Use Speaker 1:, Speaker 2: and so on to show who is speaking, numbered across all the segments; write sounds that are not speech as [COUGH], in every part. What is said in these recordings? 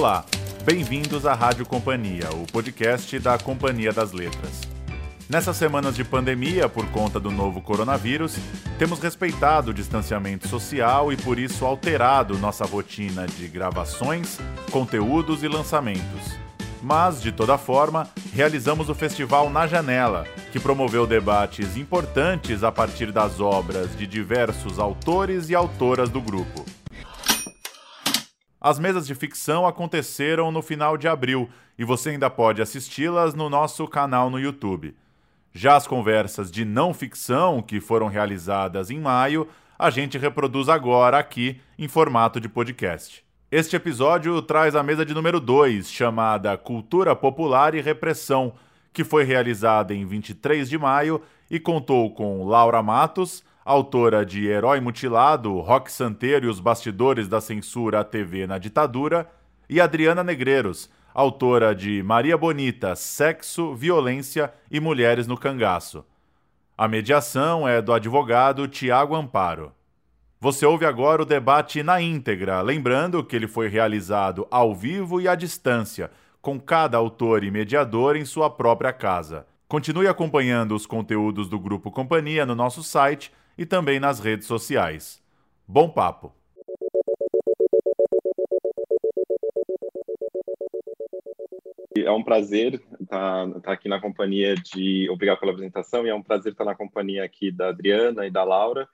Speaker 1: Olá, bem-vindos à Rádio Companhia, o podcast da Companhia das Letras. Nessas semanas de pandemia, por conta do novo coronavírus, temos respeitado o distanciamento social e por isso alterado nossa rotina de gravações, conteúdos e lançamentos. Mas, de toda forma, realizamos o festival Na Janela, que promoveu debates importantes a partir das obras de diversos autores e autoras do grupo. As mesas de ficção aconteceram no final de abril e você ainda pode assisti-las no nosso canal no YouTube. Já as conversas de não ficção, que foram realizadas em maio, a gente reproduz agora aqui em formato de podcast. Este episódio traz a mesa de número 2, chamada Cultura Popular e Repressão, que foi realizada em 23 de maio e contou com Laura Matos, autora de Herói Mutilado, Rock Santeiro e os Bastidores da Censura à TV na Ditadura, e Adriana Negreiros, autora de Maria Bonita, Sexo, Violência e Mulheres no Cangaço. A mediação é do advogado Tiago Amparo. Você ouve agora o debate na íntegra, lembrando que ele foi realizado ao vivo e à distância, com cada autor e mediador em sua própria casa. Continue acompanhando os conteúdos do Grupo Companhia no nosso site e também nas redes sociais. Bom papo!
Speaker 2: É um prazer estar, estar, aqui na companhia de. Obrigado pela apresentação, e é um prazer estar na companhia aqui da Adriana e da Laura.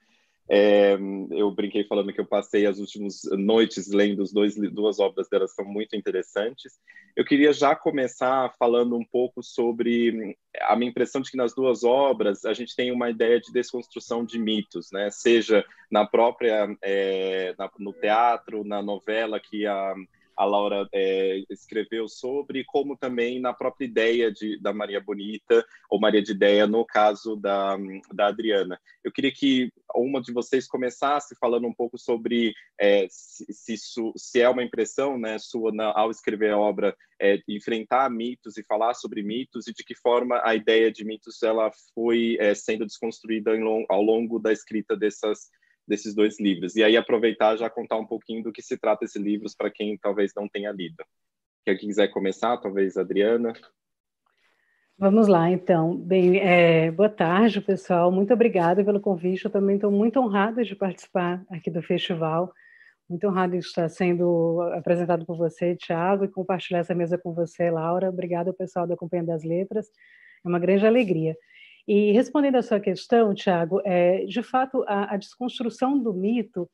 Speaker 2: É, eu brinquei falando que eu passei as últimas noites lendo os dois, duas obras delas, são muito interessantes. Eu queria já começar falando um pouco sobre a minha impressão de que nas duas obras a gente tem uma ideia de desconstrução de mitos, né? seja na própria, é, na, no teatro, na novela que a a Laura é, escreveu sobre, como também na própria ideia de, da Maria Bonita, ou Maria de Ideia, no caso da, da Adriana. Eu queria que uma de vocês começasse falando um pouco sobre é, se, se, se, é uma impressão né, sua na, ao escrever a obra, é, enfrentar mitos e falar sobre mitos, e de que forma a ideia de mitos ela foi é, sendo desconstruída ao longo da escrita dessas desses dois livros. E aí aproveitar já contar um pouquinho do que se trata esses livros para quem talvez não tenha lido. Quem quiser começar, talvez Adriana.
Speaker 3: Vamos lá, então. Bem, é, boa tarde, pessoal. Muito obrigada pelo convite. Eu também estou muito honrada de participar aqui do festival. Muito honrada de estar sendo apresentado por você, Tiago, e compartilhar essa mesa com você, Laura. Obrigada pessoal da Companhia das Letras. É uma grande alegria. E respondendo à sua questão, Tiago, é, de fato, a, a, desconstrução do mito,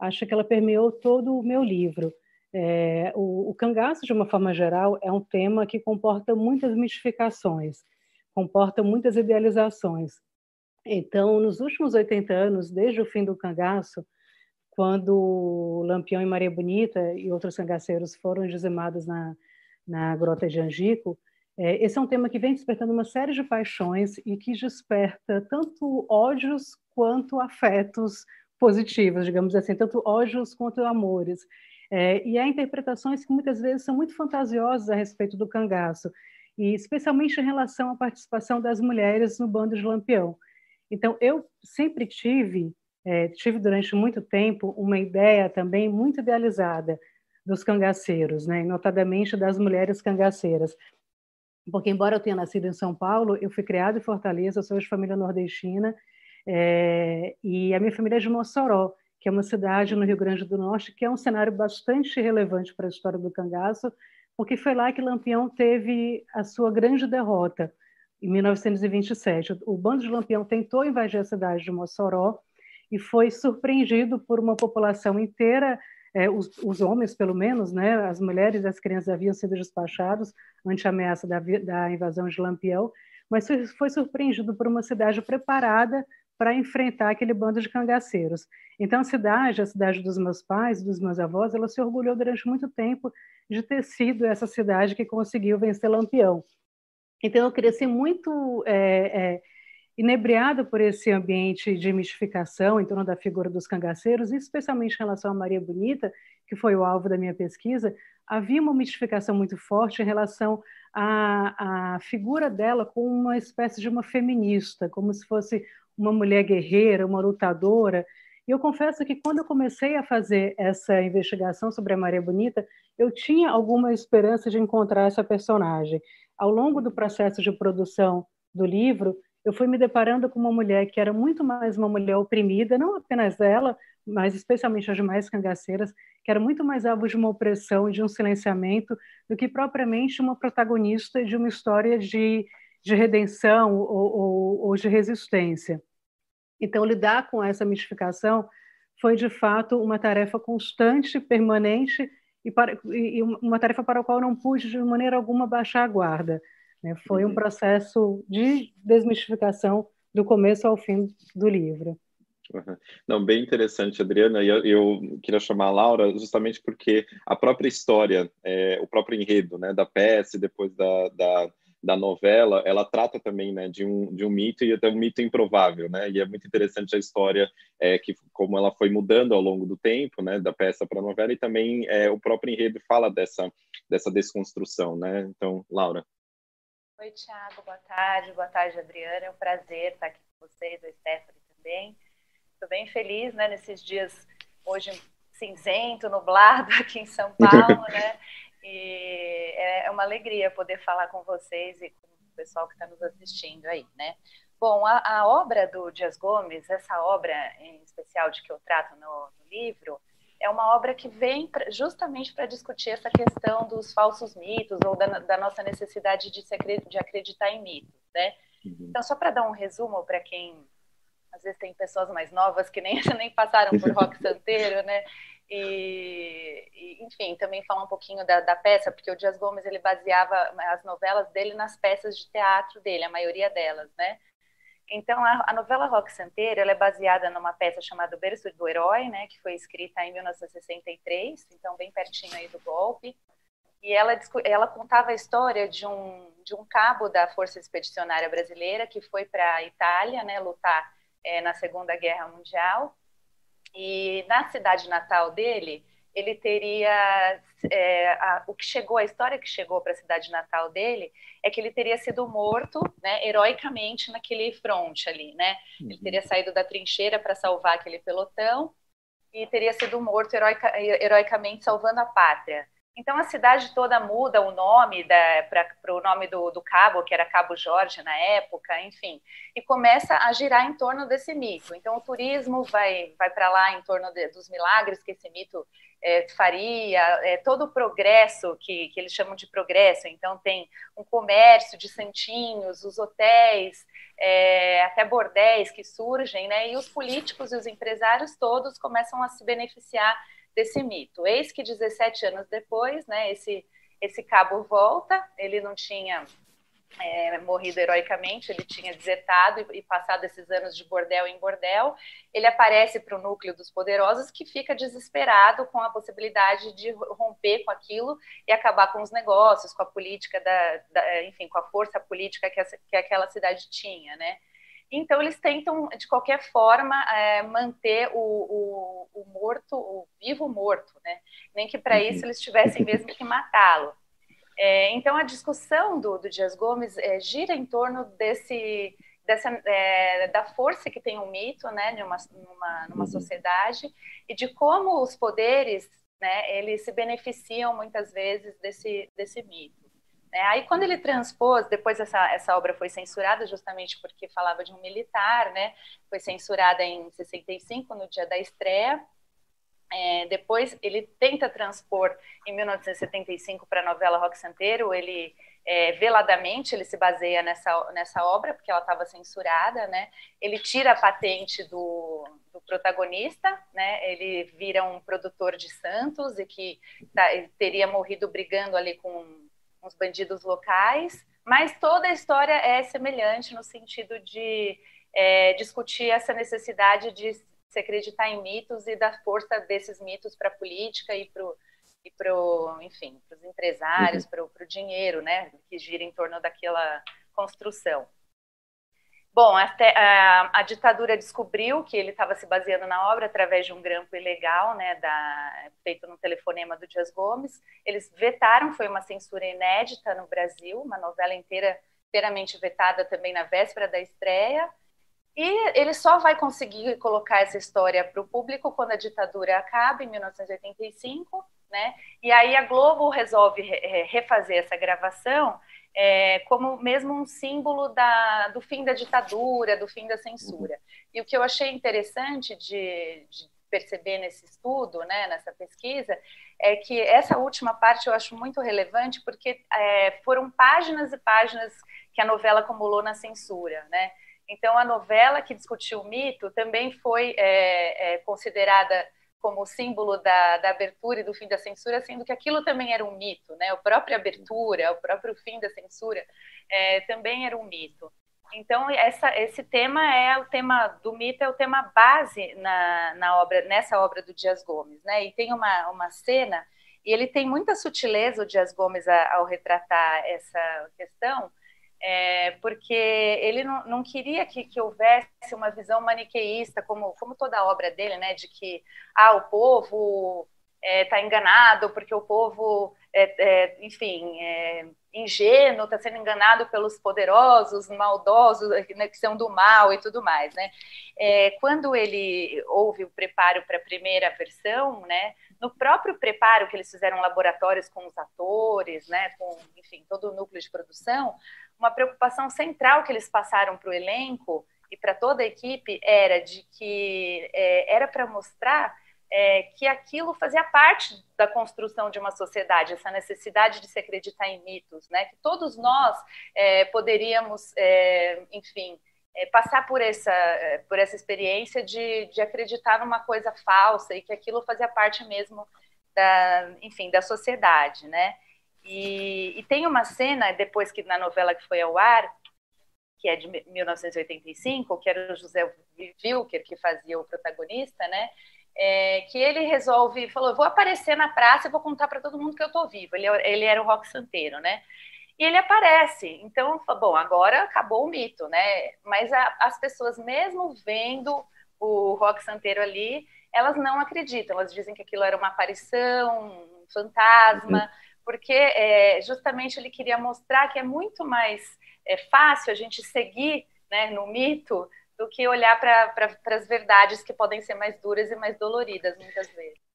Speaker 3: acho que ela permeou todo o meu livro. É, o, o cangaço, de uma forma geral, é um tema que comporta muitas mistificações, comporta muitas idealizações. Então, nos últimos 80 anos, desde o fim do cangaço, quando Lampião e Maria Bonita e outros cangaceiros foram dizimados na, na Grota de Angico, é, esse é um tema que vem despertando uma série de paixões e que desperta tanto ódios quanto afetos positivos, digamos assim, tanto ódios quanto amores. É, e há interpretações que muitas vezes são muito fantasiosas a respeito do cangaço, e especialmente em relação à participação das mulheres no bando de Lampião. Então, eu sempre tive, é, tive durante muito tempo, uma ideia também muito idealizada dos cangaceiros, né? notadamente das mulheres cangaceiras porque embora eu tenha nascido em São Paulo, eu fui criada em Fortaleza, sou de família nordestina, é, e a minha família é de Mossoró, que é uma cidade no Rio Grande do Norte, que é um cenário bastante relevante para a história do cangaço, porque foi lá que Lampião teve a sua grande derrota, em 1927. O bando de Lampião tentou invadir a cidade de Mossoró e foi surpreendido por uma população inteira é, os, os, homens, pelo menos, né, as mulheres e as crianças haviam sido despachados ante a ameaça da, da invasão de Lampião, mas foi, surpreendido por uma cidade preparada para enfrentar aquele bando de cangaceiros. Então, a cidade, a cidade dos meus pais, dos meus avós, ela se orgulhou durante muito tempo de ter sido essa cidade que conseguiu vencer Lampião. Então, eu cresci muito é, é, inebriado por esse ambiente de mistificação em torno da figura dos cangaceiros, especialmente em relação a Maria Bonita, que foi o alvo da minha pesquisa, havia uma mistificação muito forte em relação à, à figura dela como uma espécie de uma feminista, como se fosse uma mulher guerreira, uma lutadora, E eu confesso que quando eu comecei a fazer essa investigação sobre a Maria Bonita, eu tinha alguma esperança de encontrar essa personagem. Ao longo do processo de produção do livro, eu fui me deparando com uma mulher que era muito mais uma mulher oprimida, não apenas ela, mas especialmente as demais cangaceiras, que era muito mais alvo de uma opressão de um silenciamento do que propriamente uma protagonista de uma história de, de redenção ou, ou, ou de resistência. Então, lidar com essa mistificação foi, de fato, uma tarefa constante, permanente, e, para, e uma tarefa para a qual não pude, de maneira alguma, baixar a guarda. Né? Foi um uhum. processo de desmistificação do começo ao fim do livro.
Speaker 2: Uhum. Não, bem interessante, Adriana. E eu, eu, queria chamar a Laura justamente porque a própria história, é, o próprio enredo né, da peça, depois da, da da novela, ela trata também né, de, um, de um mito e até um mito improvável, né? E é muito interessante a história, é, que como ela foi mudando ao longo do tempo, né, da peça para a novela, e também é, o próprio enredo fala dessa, dessa desconstrução, né? Então, Laura.
Speaker 4: Oi, Tiago, boa tarde, boa tarde, Adriana. É um prazer estar aqui com vocês, a Stephanie também. Estou bem feliz, né, nesses dias hoje cinzento, nublado [LAUGHS] aqui em São [LAUGHS] Paulo, né? E é, é uma alegria poder falar com vocês e com o pessoal que está nos assistindo aí, né? Bom, a, a, obra do Dias Gomes, essa obra em especial de que eu trato no, no livro, é uma obra que vem pra, justamente para discutir essa questão dos falsos mitos ou da, da nossa necessidade de, se, de acreditar em mitos, né? Uhum. Então, só para dar um resumo para quem às vezes tem pessoas mais novas que nem, [LAUGHS] nem passaram por [LAUGHS] rock santeiro, né? E, e, enfim, também falar um pouquinho da, da, peça, porque o Dias Gomes ele baseava as novelas dele nas peças de teatro dele, a maioria delas, né? Então, a, a novela Rock Santeiro é baseada numa peça chamada Berço do Herói, né, que foi escrita em 1963, então bem pertinho aí do golpe. E ela, ela contava a história de um, de um cabo da Força Expedicionária Brasileira que foi para a Itália, né, lutar é, na Segunda Guerra Mundial e na cidade natal dele, ele teria é, a, o que chegou, a história que chegou para a cidade natal dele é que ele teria sido morto, né, heroicamente naquele fronte ali, né? Uhum. Ele teria saído da trincheira para salvar aquele pelotão e teria sido morto heroica, heroicamente salvando a pátria. Então a cidade toda muda o nome para o nome do, do, cabo, que era Cabo Jorge na época, enfim, e começa a girar em torno desse mito. Então o turismo vai, vai para lá em torno de, dos milagres que esse mito é, faria, é, todo o progresso que, que eles chamam de progresso. Então tem um comércio de santinhos, os hotéis, é, até bordéis que surgem, né? E os políticos e os empresários todos começam a se beneficiar desse mito. Eis que 17 anos depois, né, esse, esse cabo volta, ele não tinha é, morrido heroicamente, ele tinha desertado e, e, passado esses anos de bordel em bordel, ele aparece para o núcleo dos poderosos que fica desesperado com a possibilidade de romper com aquilo e acabar com os negócios, com a política da, da enfim, com a força política que, que aquela cidade tinha, né? Então, eles tentam, de qualquer forma, é, manter o, o, o, morto, o vivo morto, né? Nem que para uhum. isso eles tivessem mesmo que matá-lo. É, então, a discussão do, do Dias Gomes é, gira em torno desse, dessa, é, da força que tem o um mito, né, numa, numa, numa uhum. sociedade, e de como os poderes, né, eles se beneficiam muitas vezes desse, desse mito. É, aí quando ele transpôs, depois essa, essa obra foi censurada justamente porque falava de um militar, né? Foi censurada em 65, no dia da estreia. É, depois ele tenta transpor em 1975 para a novela Rock Santeiro, ele é, veladamente ele se baseia nessa, nessa obra, porque ela estava censurada, né? Ele tira a patente do, do, protagonista, né? Ele vira um produtor de Santos e que tá, teria morrido brigando ali com os bandidos locais, mas toda a história é semelhante no sentido de é, discutir essa necessidade de se acreditar em mitos e dar força desses mitos para a política e para e pro, enfim, para os empresários, uhum. para o dinheiro, né, que gira em torno daquela construção. Bom, até, a, a, ditadura descobriu que ele estava se baseando na obra através de um grampo ilegal, né, da, feito no telefonema do Dias Gomes. Eles vetaram, foi uma censura inédita no Brasil, uma novela inteira inteiramente vetada também na véspera da estreia. E ele só vai conseguir colocar essa história para o público quando a ditadura acaba, em 1985, né? E aí a Globo resolve refazer essa gravação é, como mesmo um símbolo da, do fim da ditadura, do fim da censura. E o que eu achei interessante de, de perceber nesse estudo, né, nessa pesquisa, é que essa última parte eu acho muito relevante porque é, foram páginas e páginas que a novela acumulou na censura, né? Então, a novela que discutiu o mito também foi é, é, considerada como símbolo da, da, abertura e do fim da censura, sendo que aquilo também era um mito, né? A própria abertura, o próprio fim da censura é, também era um mito. Então, essa, esse tema é o tema do mito, é o tema base na, na obra, nessa obra do Dias Gomes, né? E tem uma, uma cena, e ele tem muita sutileza, o Dias Gomes, ao retratar essa questão, é, porque ele não, não queria que, que, houvesse uma visão maniqueísta, como, como toda a obra dele, né, de que ah, o povo está é, enganado porque o povo, é, é enfim, é ingênuo, está sendo enganado pelos poderosos, maldosos, né, que são do mal e tudo mais. Né? É, quando ele houve o preparo para a primeira versão, né, no próprio preparo que eles fizeram laboratórios com os atores, né, com, enfim, todo o núcleo de produção, uma preocupação central que eles passaram para o elenco e para toda a equipe era de que é, era para mostrar é, que aquilo fazia parte da construção de uma sociedade, essa necessidade de se acreditar em mitos, né? Que todos nós é, poderíamos, é, enfim, é, passar por essa, é, por essa experiência de, de acreditar numa coisa falsa e que aquilo fazia parte mesmo da, enfim, da sociedade, né? E, e, tem uma cena, depois que na novela que foi ao ar, que é de 1985, que era o José Wilker que fazia o protagonista, né? É, que ele resolve, falou, vou aparecer na praça e vou contar para todo mundo que eu estou vivo. Ele, ele era o rock santeiro, né? E ele aparece. Então, bom, agora acabou o mito, né? Mas a, as pessoas, mesmo vendo o rock santeiro ali, elas não acreditam. Elas dizem que aquilo era uma aparição, um fantasma. Uhum porque é, justamente ele queria mostrar que é muito mais é, fácil a gente seguir né, no mito do que olhar para pra, as verdades que podem ser mais duras e mais doloridas muitas vezes.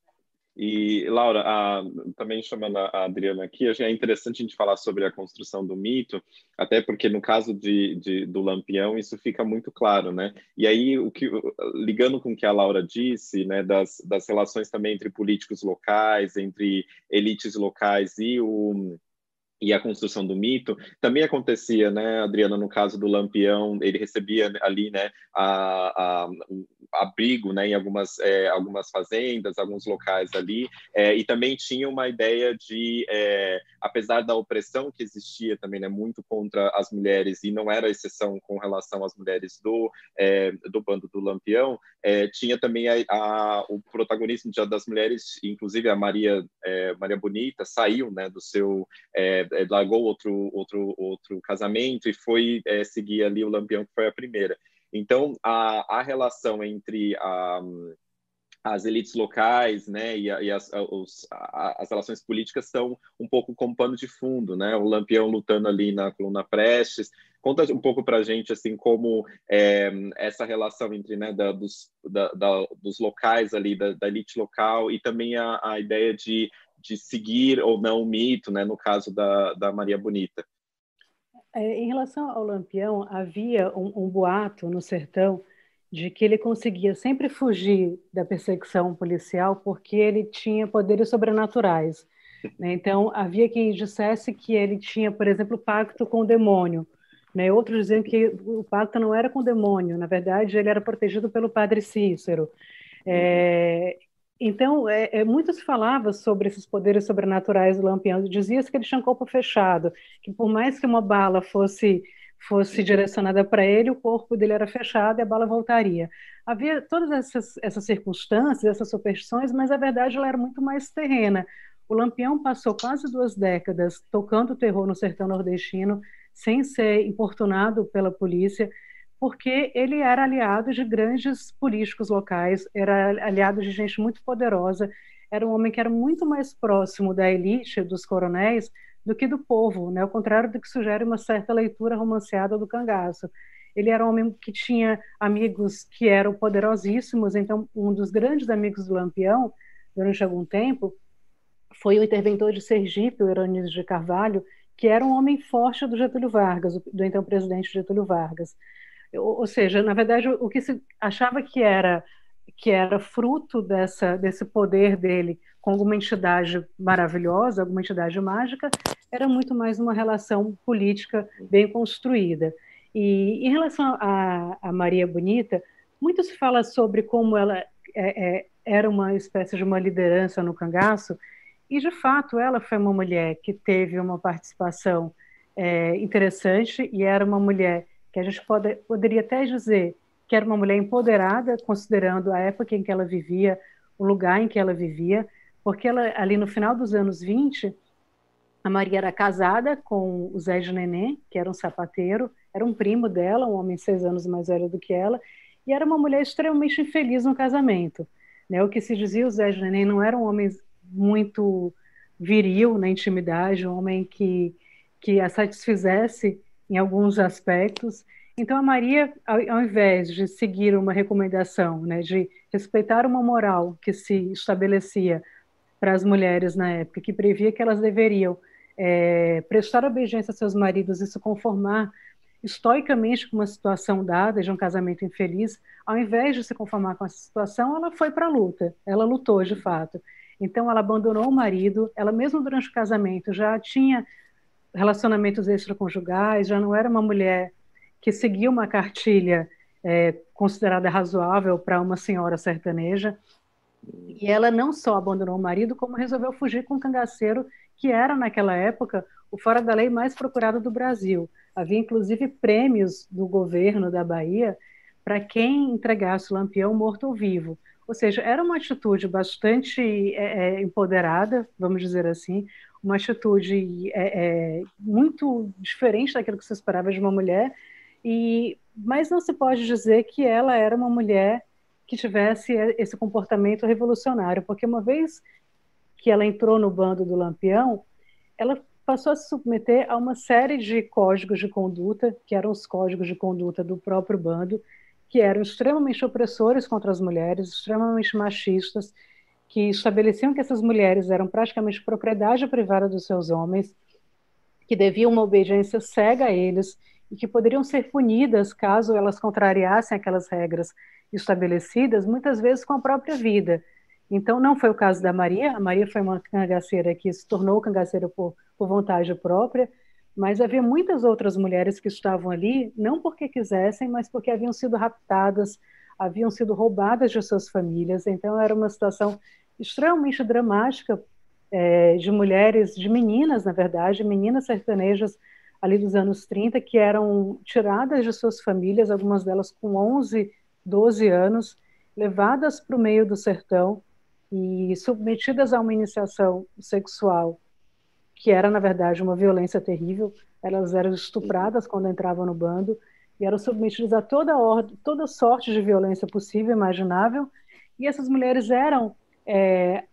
Speaker 2: E, Laura, a, também chamando a Adriana aqui, acho que é interessante a gente falar sobre a construção do mito, até porque no caso de, de, do Lampião isso fica muito claro, né? E aí, o que, ligando com o que a Laura disse, né, das, das relações também entre políticos locais, entre elites locais e o e a construção do mito, também acontecia, né, Adriana, no caso do Lampião, ele recebia ali, né, a, a, abrigo, né, em algumas, é, algumas fazendas, alguns locais ali, é, e também tinha uma ideia de, é, apesar da opressão que existia também, né, muito contra as mulheres, e não era exceção com relação às mulheres do, é, do bando do Lampião, é, tinha também a, a, o protagonismo das mulheres, inclusive a Maria, é, Maria Bonita, saiu, né, do seu é, largou outro, outro, outro casamento e foi é, seguir ali o Lampião, que foi a primeira. Então, a, a relação entre a, as elites locais né, e, a, e as, os, as relações políticas são um pouco como pano de fundo, né? O Lampião lutando ali na coluna Prestes. Conta um pouco para a gente assim como é, essa relação entre né, da, dos, da, da, dos locais ali, da, elite local e também a, a ideia de de seguir ou não o mito, né, no caso da, da Maria Bonita.
Speaker 3: É, em relação ao Lampião, havia um, um, boato no sertão de que ele conseguia sempre fugir da perseguição policial porque ele tinha poderes sobrenaturais. Né? Então, havia quem dissesse que ele tinha, por exemplo, pacto com o demônio. Né? Outros diziam que o pacto não era com o demônio, na verdade, ele era protegido pelo padre Cícero. É, então, é, é, muito se falava sobre esses poderes sobrenaturais do Lampião. Dizia-se que ele tinha um corpo fechado, que por mais que uma bala fosse fosse direcionada para ele, o corpo dele era fechado e a bala voltaria. Havia todas essas, essas circunstâncias, essas superstições, mas a verdade ela era muito mais terrena. O Lampião passou quase duas décadas tocando terror no sertão nordestino, sem ser importunado pela polícia, porque ele era aliado de grandes políticos locais, era aliado de gente muito poderosa, era um homem que era muito mais próximo da elite, dos coronéis, do que do povo, né? ao contrário do que sugere uma certa leitura romanceada do cangaço. ele era um homem que tinha amigos que eram poderosíssimos, então um dos grandes amigos do Lampião, durante algum tempo, foi o interventor de Sergipe, o Heronísio de Carvalho, que era um homem forte do Getúlio Vargas, do então presidente Getúlio Vargas. Ou, seja, na verdade, o que se achava que era que era fruto dessa, desse poder dele com alguma entidade maravilhosa, alguma entidade mágica, era muito mais uma relação política bem construída. E em relação a, a Maria Bonita, muito se fala sobre como ela é, é, era uma espécie de uma liderança no cangaço, e de fato ela foi uma mulher que teve uma participação é, interessante e era uma mulher que a gente pode, poderia até dizer que era uma mulher empoderada, considerando a época em que ela vivia, o lugar em que ela vivia, porque ela, ali no final dos anos 20, a Maria era casada com o Zé de Neném, que era um sapateiro, era um primo dela, um homem seis anos mais velho do que ela, e era uma mulher extremamente infeliz no casamento. Né? O que se dizia, o Zé de Neném não era um homem muito viril na intimidade, um homem que, que a satisfizesse em alguns aspectos. Então, a Maria, ao, ao invés de seguir uma recomendação, né, de respeitar uma moral que se estabelecia para as mulheres na época, que previa que elas deveriam é, prestar obediência a seus maridos e se conformar estoicamente com uma situação dada de um casamento infeliz, ao invés de se conformar com essa situação, ela foi para a luta, ela lutou de fato. Então, ela abandonou o marido, ela mesmo durante o casamento já tinha relacionamentos extraconjugais, já não era uma mulher que seguia uma cartilha é, considerada razoável para uma senhora sertaneja. E ela não só abandonou o marido, como resolveu fugir com um cangaceiro que era, naquela época, o fora da lei mais procurado do Brasil. Havia, inclusive, prêmios do governo da Bahia para quem entregasse o lampião morto ou vivo. Ou seja, era uma atitude bastante é, é, empoderada, vamos dizer assim, uma atitude é, é, muito diferente daquilo que se esperava de uma mulher, e, mas não se pode dizer que ela era uma mulher que tivesse esse comportamento revolucionário, porque uma vez que ela entrou no bando do Lampião, ela passou a se submeter a uma série de códigos de conduta, que eram os códigos de conduta do próprio bando, que eram extremamente opressores contra as mulheres, extremamente machistas, que estabeleciam que essas mulheres eram praticamente propriedade privada dos seus homens, que deviam uma obediência cega a eles e que poderiam ser punidas caso elas contrariassem aquelas regras estabelecidas, muitas vezes com a própria vida. Então, não foi o caso da Maria, a Maria foi uma cangaceira que se tornou cangaceira por, por vontade própria, mas havia muitas outras mulheres que estavam ali, não porque quisessem, mas porque haviam sido raptadas, haviam sido roubadas de suas famílias. Então, era uma situação extremamente dramática é, de mulheres, de meninas, na verdade, meninas sertanejas ali dos anos 30, que eram tiradas de suas famílias, algumas delas com 11, 12 anos, levadas para o meio do sertão e submetidas a uma iniciação sexual que era, na verdade, uma violência terrível. Elas eram estupradas quando entravam no bando e eram submetidas a toda, ordem, toda sorte de violência possível, imaginável. E essas mulheres eram é,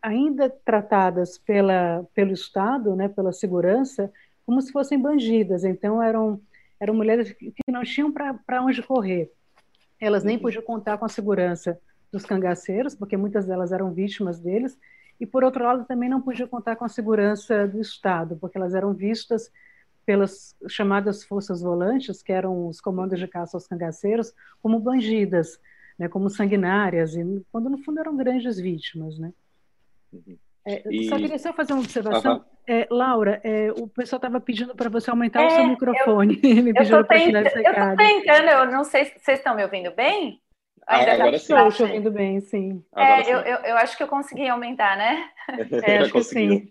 Speaker 3: ainda tratadas pela, pelo Estado, né, pela segurança, como se fossem bandidas. Então, eram, eram mulheres que não tinham para onde correr. Elas nem podiam contar com a segurança dos cangaceiros, porque muitas delas eram vítimas deles, e, por outro lado, também não podia contar com a segurança do Estado, porque elas eram vistas pelas chamadas forças volantes, que eram os comandos de caça aos cangaceiros, como bandidas, né, como sanguinárias, e quando no fundo eram grandes vítimas. Né? Uhum. É, e... Só queria só fazer uma observação. Uhum. É, Laura, é, o pessoal estava pedindo para você aumentar o seu é, microfone. [LAUGHS]
Speaker 4: Eu, Me para tirar esse recado. Eu estou tentando, eu não sei se vocês estão me ouvindo bem?
Speaker 3: Ainda agora sim. Estou ouvindo bem, sim.
Speaker 4: É, eu, eu, eu, acho que eu consegui aumentar, né? [LAUGHS]
Speaker 3: É, acho que sim.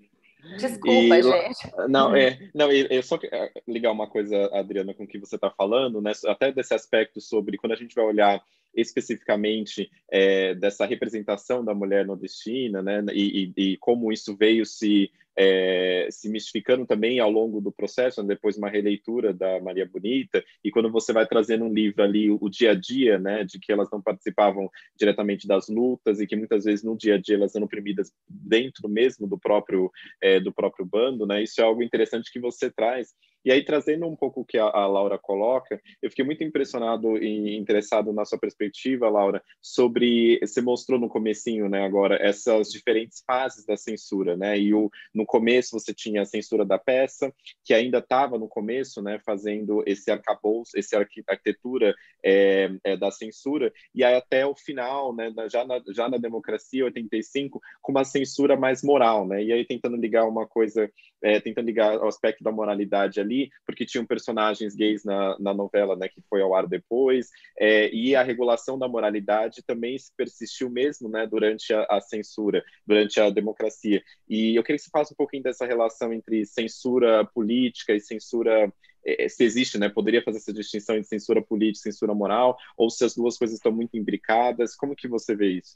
Speaker 4: Desculpa, e, gente.
Speaker 2: Não, é, não, eu só é, ligar uma coisa, Adriana, com o que você está falando, né? Até desse aspecto sobre quando a gente vai olhar especificamente é, dessa representação da mulher nordestina, né? E, e, e como isso veio se é, se mistificando também ao longo do processo, né, depois uma releitura da Maria Bonita, e quando você vai trazendo um livro ali, o, dia a dia, né, de que elas não participavam diretamente das lutas e que muitas vezes no dia a dia elas eram oprimidas dentro mesmo do próprio, é, do próprio bando, né, isso é algo interessante que você traz E aí, trazendo um pouco o que a, a Laura coloca, eu fiquei muito impressionado e interessado na sua perspectiva, Laura, sobre, você mostrou no comecinho, né, agora, essas diferentes fases da censura, né, e o, no começo você tinha a censura da peça, que ainda estava no começo, né, fazendo esse arcabouço, esse arquitetura é, é, da censura, e aí até o final, né, já na, já na democracia, 85, com uma censura mais moral, né, e aí tentando ligar uma coisa, é, tentando ligar ao aspecto da moralidade ali, porque tinham personagens gays na, na novela, né, que foi ao ar depois, é, e a regulação da moralidade também persistiu mesmo, né, durante a, a, censura, durante a democracia. E eu queria que você falasse um pouquinho dessa relação entre censura política e censura é, se existe, né? Poderia fazer essa distinção entre censura política e censura moral, ou se as duas coisas estão muito imbricadas. Como que você vê isso?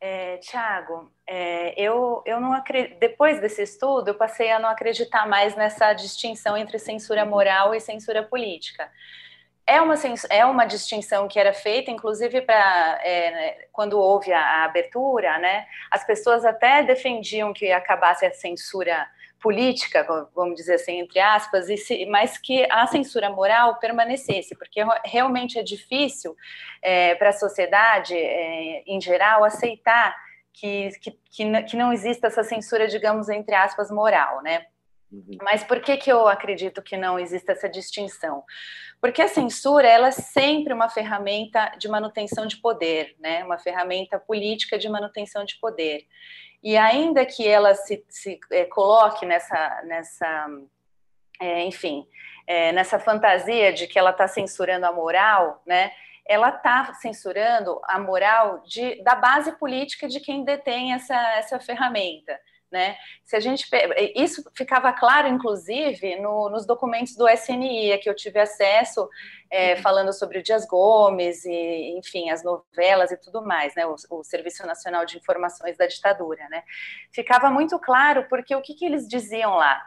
Speaker 4: É, Tiago, é, eu, eu não acredito, depois desse estudo, eu passei a não acreditar mais nessa distinção entre censura moral e censura política. É uma, é uma distinção que era feita, inclusive, para é, quando houve a, a, abertura, né, as pessoas até defendiam que acabasse a censura política, vamos dizer assim, entre aspas, mas que a censura moral permanecesse, porque realmente é difícil é, para a sociedade, é, em geral, aceitar que, que, que não exista essa censura, digamos, entre aspas, moral, né? Uhum. Mas por que, que eu acredito que não existe essa distinção? Porque a censura ela é sempre uma ferramenta de manutenção de poder, né? uma ferramenta política de manutenção de poder. E ainda que ela se, se é, coloque nessa, nessa é, enfim, é, nessa fantasia de que ela está censurando a moral, né? ela está censurando a moral de, da base política de quem detém essa, essa ferramenta. Né? Se a gente isso ficava claro, inclusive, no, nos documentos do SNI a que eu tive acesso, é, uhum. falando sobre o Dias Gomes e, enfim, as novelas e tudo mais, né? O, o, Serviço Nacional de Informações da ditadura, né? Ficava muito claro porque o que, que eles diziam lá?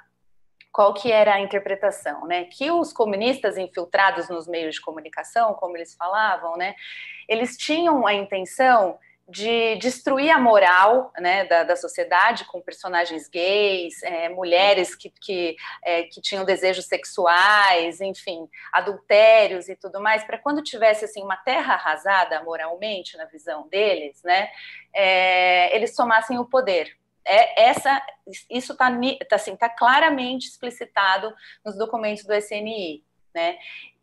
Speaker 4: Qual que era a interpretação, né? Que os comunistas infiltrados nos meios de comunicação, como eles falavam, né? Eles tinham a intenção de destruir a moral né, da, da sociedade com personagens gays, é, mulheres que, que, é, que tinham desejos sexuais, enfim, adultérios e tudo mais, para quando tivesse assim uma terra arrasada moralmente na visão deles, né, é, eles tomassem o poder. É, essa, isso está tá, assim, tá claramente explicitado nos documentos do SNI. Né?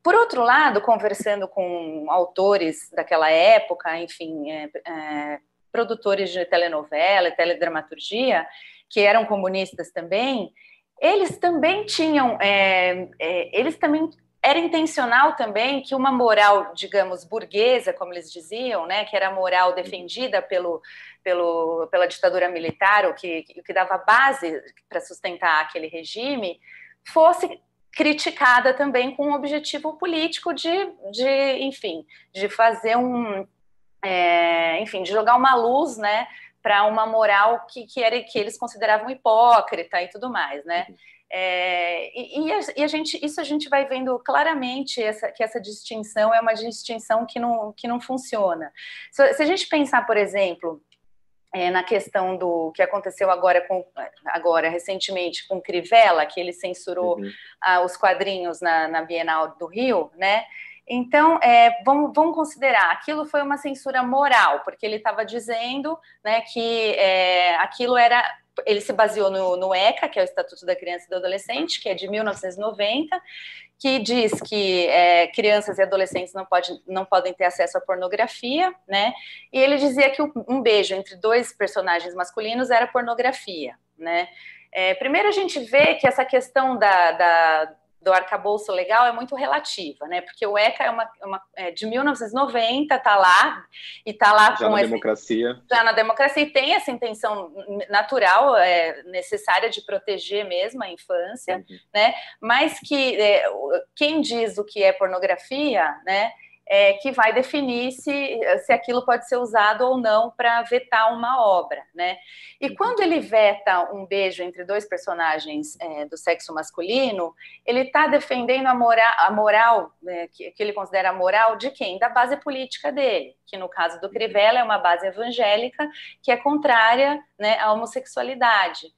Speaker 4: Por outro lado, conversando com autores daquela época, enfim, é, é, produtores de telenovela teledramaturgia, que eram comunistas também, eles também tinham, é, é, eles também era intencional também que uma moral, digamos, burguesa, como eles diziam, né, que era a moral defendida pelo, pelo, pela ditadura militar, o que, que dava base para sustentar aquele regime, fosse criticada também com o objetivo político de, de enfim, de fazer um, é, enfim, de jogar uma luz, né, para uma moral que, que, era, que eles consideravam hipócrita e tudo mais, né? Uhum. É, e, e, a, gente, isso a gente vai vendo claramente essa, que essa distinção é uma distinção que não, que não funciona. Se, se a gente pensar, por exemplo, é, na questão do que aconteceu agora, com, agora recentemente com Crivella, que ele censurou uhum. ah, os quadrinhos na, na, Bienal do Rio, né? Então, é, vamos, vamos, considerar, aquilo foi uma censura moral, porque ele estava dizendo né, que é, aquilo era ele se baseou no, no, ECA, que é o Estatuto da Criança e do Adolescente, que é de 1990, que diz que é, crianças e adolescentes não, pode, não podem ter acesso à pornografia, né? E ele dizia que um beijo entre dois personagens masculinos era pornografia, né? É, primeiro a gente vê que essa questão da, da do arcabouço legal é muito relativa, né? Porque o ECA é, uma, uma é de 1990, tá lá e tá lá
Speaker 2: já
Speaker 4: com
Speaker 2: na esse, democracia.
Speaker 4: Já na democracia e tem essa intenção natural, é, necessária de proteger mesmo a infância, uhum. né? Mas que é, quem diz o que é pornografia, né? É, que vai definir se, se aquilo pode ser usado ou não para vetar uma obra, né? E quando ele veta um beijo entre dois personagens é, do sexo masculino, ele está defendendo a moral, a moral é, que, que, ele considera a moral de quem? Da base política dele, que no caso do Crivella é uma base evangélica que é contrária né, à homossexualidade.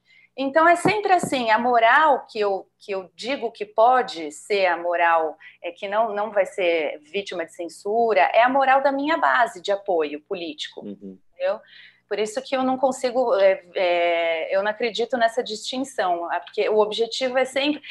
Speaker 4: Então é sempre assim, a moral que eu, que eu digo que pode ser a moral é que não, não vai ser vítima de censura, é a moral da minha base de apoio político, uhum. entendeu? Por isso que eu não consigo, é, é, eu não acredito nessa distinção, porque o objetivo é sempre,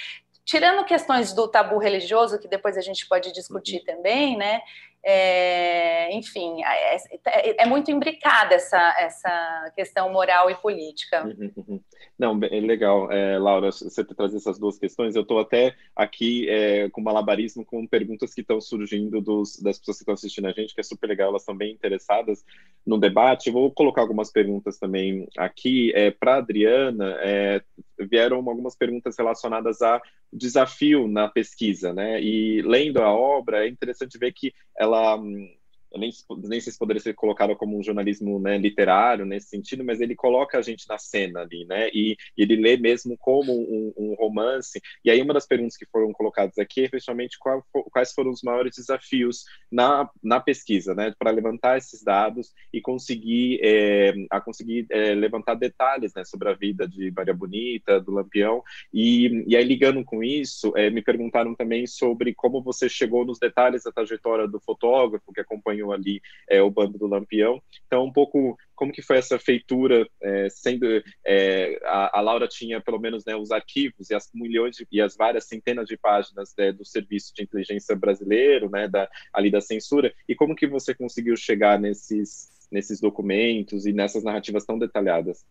Speaker 4: tirando questões do tabu religioso, que depois a gente pode discutir uhum. também, né? É, enfim, é, é, é, muito imbricada essa, essa questão moral e política. Uhum,
Speaker 2: uhum. Não, é legal, é, Laura, você trazer essas duas questões. Eu estou até aqui é, com malabarismo com perguntas que estão surgindo dos, das pessoas que estão assistindo a gente, que é super legal, elas estão bem interessadas no debate. vou colocar algumas perguntas também aqui. É, Para a Adriana, é, vieram algumas perguntas relacionadas a desafio na pesquisa, né? E lendo a obra, é interessante ver que ela hum, nem, nem sei se poderia ser colocado como um jornalismo né, literário nesse sentido, mas ele coloca a gente na cena ali, né? E, e ele lê mesmo como um, um, romance. E aí uma das perguntas que foram colocadas aqui é efetivamente qual, quais foram os maiores desafios na, na pesquisa, né? Para levantar esses dados e conseguir é, a conseguir é, levantar detalhes né, sobre a vida de Maria Bonita, do Lampião. E, e aí ligando com isso, é, me perguntaram também sobre como você chegou nos detalhes da trajetória do fotógrafo que acompanha acompanham ali é, o bando do Lampião. Então, um pouco como que foi essa feitura, é, sendo é, a, a, Laura tinha pelo menos né, os arquivos e as milhões de, e as várias centenas de páginas né, do serviço de inteligência brasileiro, né, da, ali da censura, e como que você conseguiu chegar nesses nesses documentos e nessas narrativas tão detalhadas?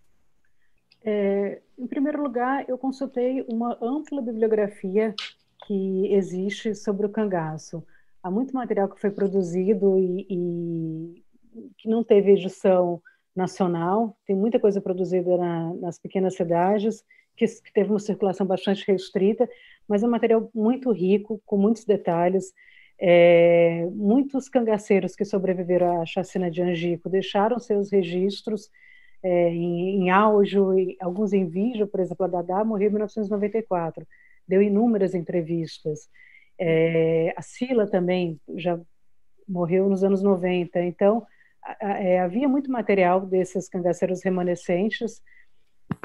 Speaker 3: É, em primeiro lugar, eu consultei uma ampla bibliografia que existe sobre o cangaço há muito material que foi produzido e, e que não teve edição nacional, tem muita coisa produzida na, nas pequenas cidades, que, que, teve uma circulação bastante restrita, mas é um material muito rico, com muitos detalhes. É, muitos cangaceiros que sobreviveram à chacina de Angico deixaram seus registros é, em, em áudio, alguns em vídeo, por exemplo, a Dadá morreu em 1994, deu inúmeras entrevistas. É, a Sila também já morreu nos anos 90. Então, é, havia muito material desses cangaceiros remanescentes,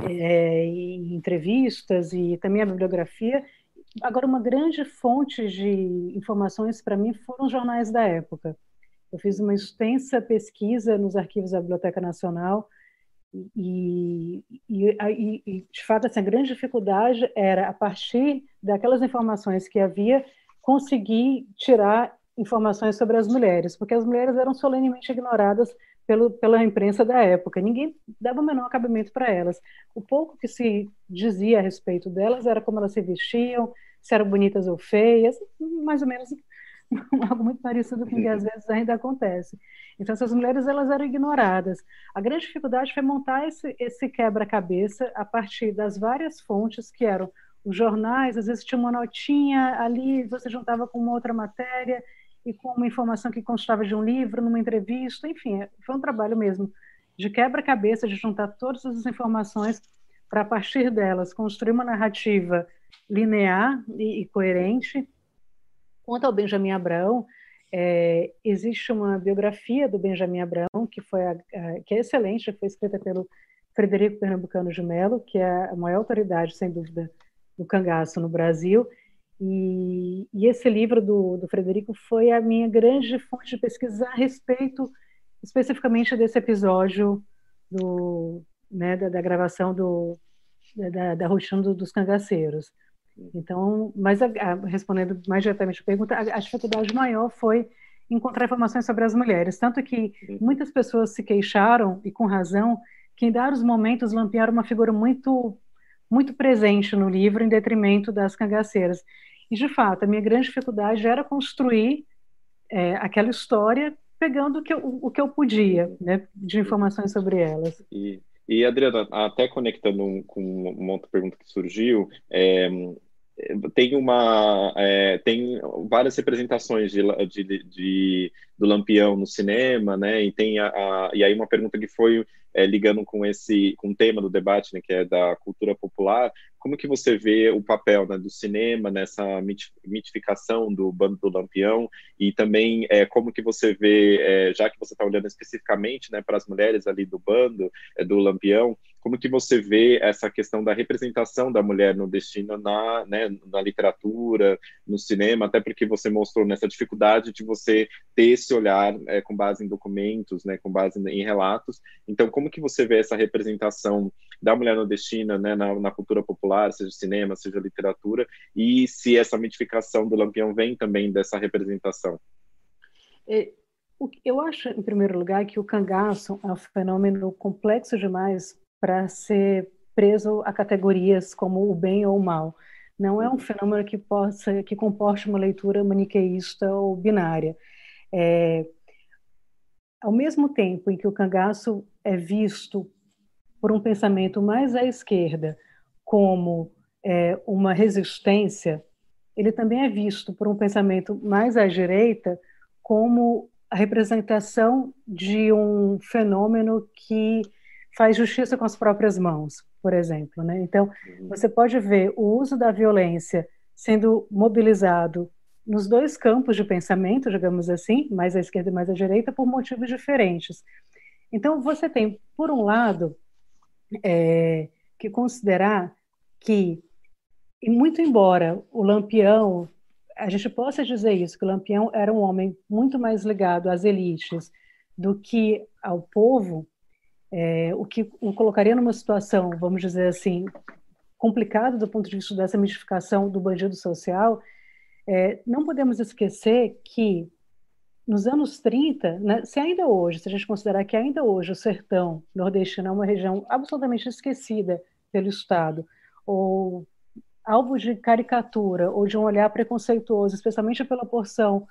Speaker 3: é, em entrevistas e também a bibliografia. Agora, uma grande fonte de informações para mim foram os jornais da época. Eu fiz uma extensa pesquisa nos arquivos da Biblioteca Nacional e, e, e, de fato, assim, a grande dificuldade era, a partir daquelas informações que havia, conseguir tirar informações sobre as mulheres, porque as mulheres eram solenemente ignoradas pelo, pela imprensa da época. Ninguém dava o menor cabimento para elas. O pouco que se dizia a respeito delas era como elas se vestiam, se eram bonitas ou feias, mais ou menos [LAUGHS] algo muito parecido com o que às vezes ainda acontece. Então, essas mulheres elas eram ignoradas. A grande dificuldade foi montar esse, esse quebra-cabeça a partir das várias fontes que eram os jornais, às vezes tinha uma notinha ali, você juntava com uma outra matéria e com uma informação que constava de um livro, numa entrevista, enfim, foi um trabalho mesmo de quebra-cabeça, de juntar todas as informações para, a partir delas, construir uma narrativa linear e, e coerente. Quanto ao Benjamin Abraão, é, existe uma biografia do Benjamin Abraão, que, foi a, a, que é excelente, foi escrita pelo Frederico Pernambucano de Mello, que é a maior autoridade, sem dúvida, do cangaço no Brasil. E, e esse livro do, do, Frederico foi a minha grande fonte de pesquisa a respeito especificamente desse episódio do, né, da, da, gravação do, da, da rotina dos cangaceiros. Então, mas a, a, respondendo mais diretamente a pergunta, a, a dificuldade maior foi encontrar informações sobre as mulheres, tanto que muitas pessoas se queixaram e com razão que em dados momentos Lampião uma figura muito muito presente no livro, em detrimento das cangaceiras. E, de fato, a minha grande dificuldade era construir é, aquela história pegando o que eu, o que eu podia, né, de informações sobre elas.
Speaker 2: E, e Adriana, até conectando com uma outra pergunta que surgiu, é, tem uma é, tem várias representações de, de, de, do Lampião no cinema, né? E tem a, a e aí uma pergunta que foi é, ligando com esse com o tema do debate, né, que é da cultura popular, como que você vê o papel né, do cinema nessa mitificação do bando do Lampião? E também é, como que você vê, é, já que você está olhando especificamente né, para as mulheres ali do bando é, do Lampião, como que você vê essa questão da representação da mulher nordestina na, né, na literatura, no cinema, até porque você mostrou nessa dificuldade de você ter esse olhar é, com base em documentos, né, com base em relatos. Então, como que você vê essa representação da mulher nordestina né, na, na cultura popular, seja cinema, seja literatura, e se essa mitificação do Lampião vem também dessa representação?
Speaker 3: É, eu acho, em primeiro lugar, que o cangaço é um fenômeno complexo demais para ser preso a categorias como o bem ou o mal. Não é um fenômeno que possa, que comporte uma leitura maniqueísta ou binária. É, ao mesmo tempo em que o cangaço é visto por um pensamento mais à esquerda como é, uma resistência, ele também é visto por um pensamento mais à direita como a representação de um fenômeno que faz justiça com as próprias mãos, por exemplo. Né? Então, uhum. você pode ver o uso da violência sendo mobilizado nos dois campos de pensamento, digamos assim, mais à esquerda e mais à direita, por motivos diferentes. Então, você tem, por um lado, é, que considerar que, e muito embora o Lampião, a gente possa dizer isso, que o Lampião era um homem muito mais ligado às elites do que ao povo, é, o que o colocaria numa situação, vamos dizer assim, complicada do ponto de vista dessa mistificação do bandido social, é, não podemos esquecer que nos anos 30, né, se ainda hoje, se a gente considerar que ainda hoje o sertão nordestino é uma região absolutamente esquecida pelo Estado, ou alvo de caricatura, ou de um olhar preconceituoso, especialmente pela porção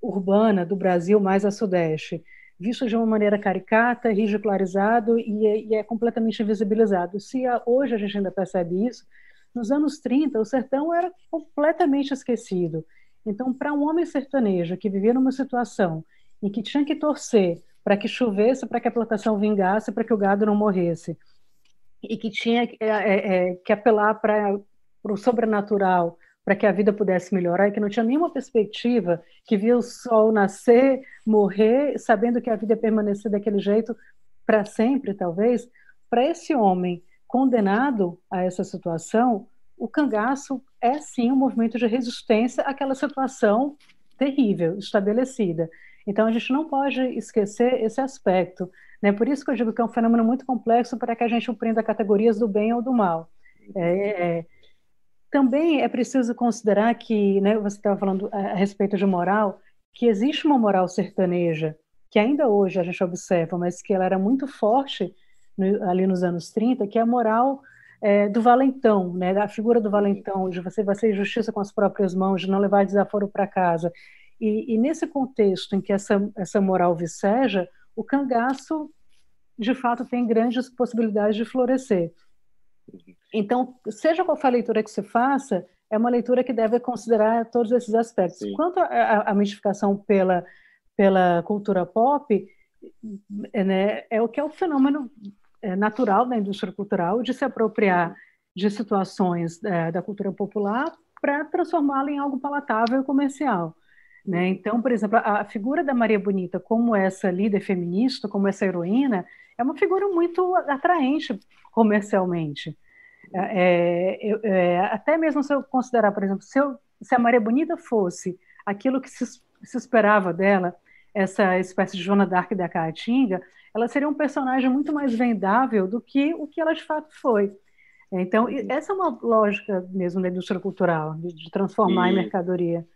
Speaker 3: urbana do Brasil mais a sudeste, visto de uma maneira caricata, ridicularizado e é, e é completamente invisibilizado. Se a, hoje a gente ainda percebe isso, nos anos 30 o sertão era completamente esquecido. Então, para um homem sertanejo que vivia numa situação em que tinha que torcer para que chovesse, para que a plantação vingasse, para que o gado não morresse, e que tinha é, é, é que apelar para o sobrenatural, para que a vida pudesse melhorar e que não tinha nenhuma perspectiva, que via o sol nascer, morrer, sabendo que a vida ia permanecer daquele jeito para sempre, talvez, para esse homem condenado a essa situação, o cangaço é sim um movimento de resistência àquela situação terrível estabelecida. Então a gente não pode esquecer esse aspecto. Né? Por isso que eu digo que é um fenômeno muito complexo para que a gente prenda categorias do bem ou do mal. É, é, também é preciso considerar que, né, você estava falando a, respeito de moral, que existe uma moral sertaneja que ainda hoje a gente observa, mas que ela era muito forte no, ali nos anos 30, que é a moral é, do valentão, né, da figura do valentão, de você fazer justiça com as próprias mãos, de não levar desaforo para casa. E, e, nesse contexto em que essa, essa moral viceja, o cangaço, de fato, tem grandes possibilidades de florescer. Então, seja qual for a leitura que você faça, é uma leitura que deve considerar todos esses aspectos. Sim. Quanto à mistificação pela, pela cultura pop, é, né, é o que é o fenômeno é, natural da indústria cultural de se apropriar de situações é, da cultura popular para transformá-la em algo palatável e comercial. Né? Então, por exemplo, a figura da Maria Bonita como essa líder feminista, como essa heroína, é uma figura muito atraente comercialmente. É, é, é, até mesmo se eu considerar, por exemplo, se, eu, se a Maria Bonita fosse aquilo que se, se, esperava dela, essa espécie de Joana Dark da Caatinga, ela seria um personagem muito mais vendável do que o que ela de fato foi. Então, essa é uma lógica mesmo da indústria cultural, de, de transformar e... em mercadoria.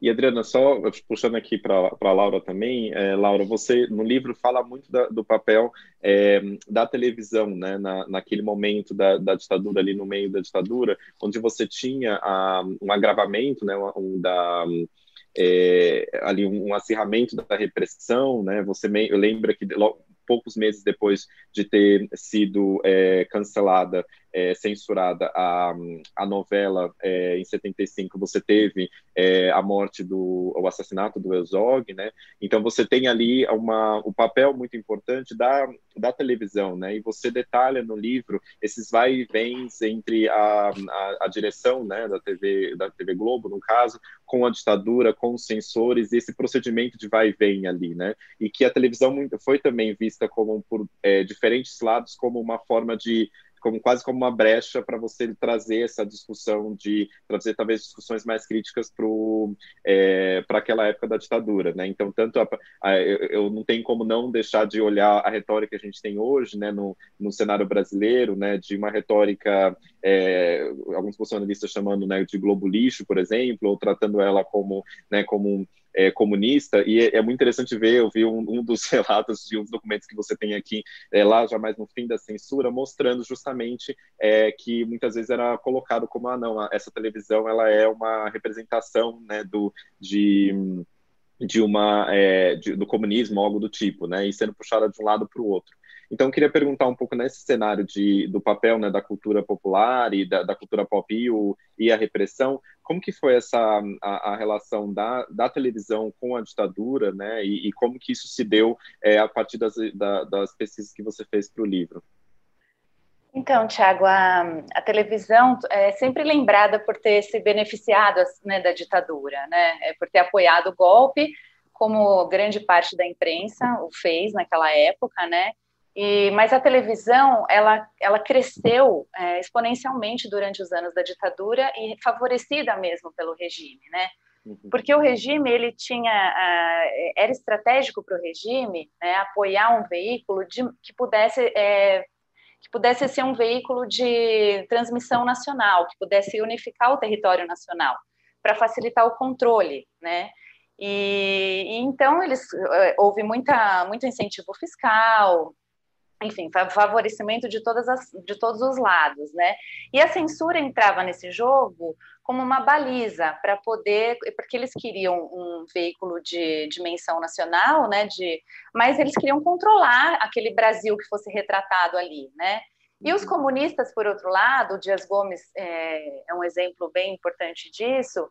Speaker 2: E Adriana, só puxando aqui para a Laura também, é, Laura, você no livro fala muito da, do papel é, da televisão, né, na, naquele momento da, da, ditadura, ali no meio da ditadura, onde você tinha a, um agravamento, né, um, da, é, ali um, um, acirramento da repressão, né, você me, lembra que logo, poucos meses depois de ter sido é, cancelada, é, censurada a, a novela é, em 75, você teve é, a morte do o assassinato do Herzog, né? Então você tem ali uma o papel muito importante da, da televisão, né? E você detalha no livro esses vai e vens entre a, a, a direção, né, da TV da TV Globo, no caso, com a ditadura, com os censores, esse procedimento de vai e vem ali, né? E que a televisão foi também vista como por é, diferentes lados como uma forma de como quase como uma brecha para você trazer essa discussão de trazer talvez discussões mais críticas para é, aquela época da ditadura, né? Então tanto a, a, eu, eu, não tenho como não deixar de olhar a retórica que a gente tem hoje, né, no, no cenário brasileiro, né, de uma retórica é, alguns bolsonaristas chamando né, de globo lixo, por exemplo, ou tratando ela como né, como é, comunista, e é, é, muito interessante ver, eu vi um, um, dos [LAUGHS] relatos de uns documentos que você tem aqui, é, lá já mais no fim da censura, mostrando justamente é, que muitas vezes era colocado como, ah, não, essa televisão ela é uma representação né, do, de de uma é, de, do comunismo, algo do tipo, né, e sendo puxada de um lado para o outro. Então, queria perguntar um pouco nesse cenário de, do papel né, da cultura popular e da, da cultura pop e, o, e, a repressão, como que foi essa a, a relação da, da, televisão com a ditadura, né, e, e como que isso se deu é, a partir das, da, das pesquisas que você fez para o livro?
Speaker 4: Então, Tiago, a, a, televisão é sempre lembrada por ter se beneficiado né, da ditadura, né, é por ter apoiado o golpe, como grande parte da imprensa o fez naquela época, né, e, mas a televisão ela, ela cresceu é, exponencialmente durante os anos da ditadura e favorecida mesmo pelo regime, né? Uhum. Porque o regime ele tinha era estratégico para o regime né, apoiar um veículo de, que pudesse é, que pudesse ser um veículo de transmissão nacional, que pudesse unificar o território nacional para facilitar o controle, né? E, e, então eles é, houve muita muito incentivo fiscal, enfim, favorecimento de, todas as, de todos os lados, né? E a censura entrava nesse jogo como uma baliza para poder, porque eles queriam um veículo de dimensão nacional, né? De, mas eles queriam controlar aquele Brasil que fosse retratado ali, né? E os uhum. comunistas, por outro lado, o Dias Gomes é, é um exemplo bem importante disso,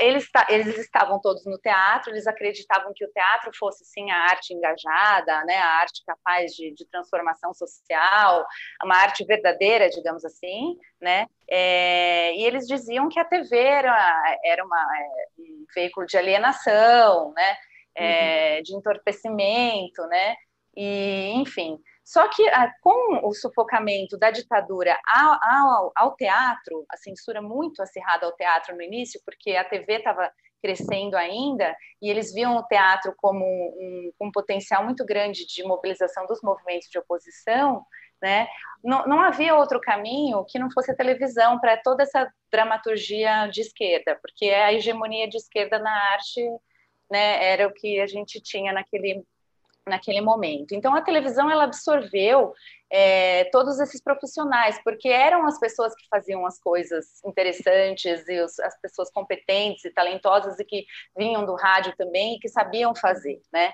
Speaker 4: eles, eles, estavam todos no teatro, eles acreditavam que o teatro fosse sim a arte engajada, né, a arte capaz de, de transformação social, uma arte verdadeira, digamos assim, né, é, e eles diziam que a TV era, era uma, é, um veículo de alienação, né, é, uhum. de entorpecimento, né, e enfim, só que ah, com o sufocamento da ditadura ao, ao, ao, teatro, a censura muito acirrada ao teatro no início, porque a TV estava crescendo ainda e eles viam o teatro como um, um, potencial muito grande de mobilização dos movimentos de oposição, né? Não, não havia outro caminho que não fosse a televisão para toda essa dramaturgia de esquerda, porque a hegemonia de esquerda na arte né, era o que a gente tinha naquele naquele momento. Então a televisão ela absorveu é, todos esses profissionais, porque eram as pessoas que faziam as coisas interessantes e os, as pessoas competentes e talentosas e que vinham do rádio também e que sabiam fazer, né?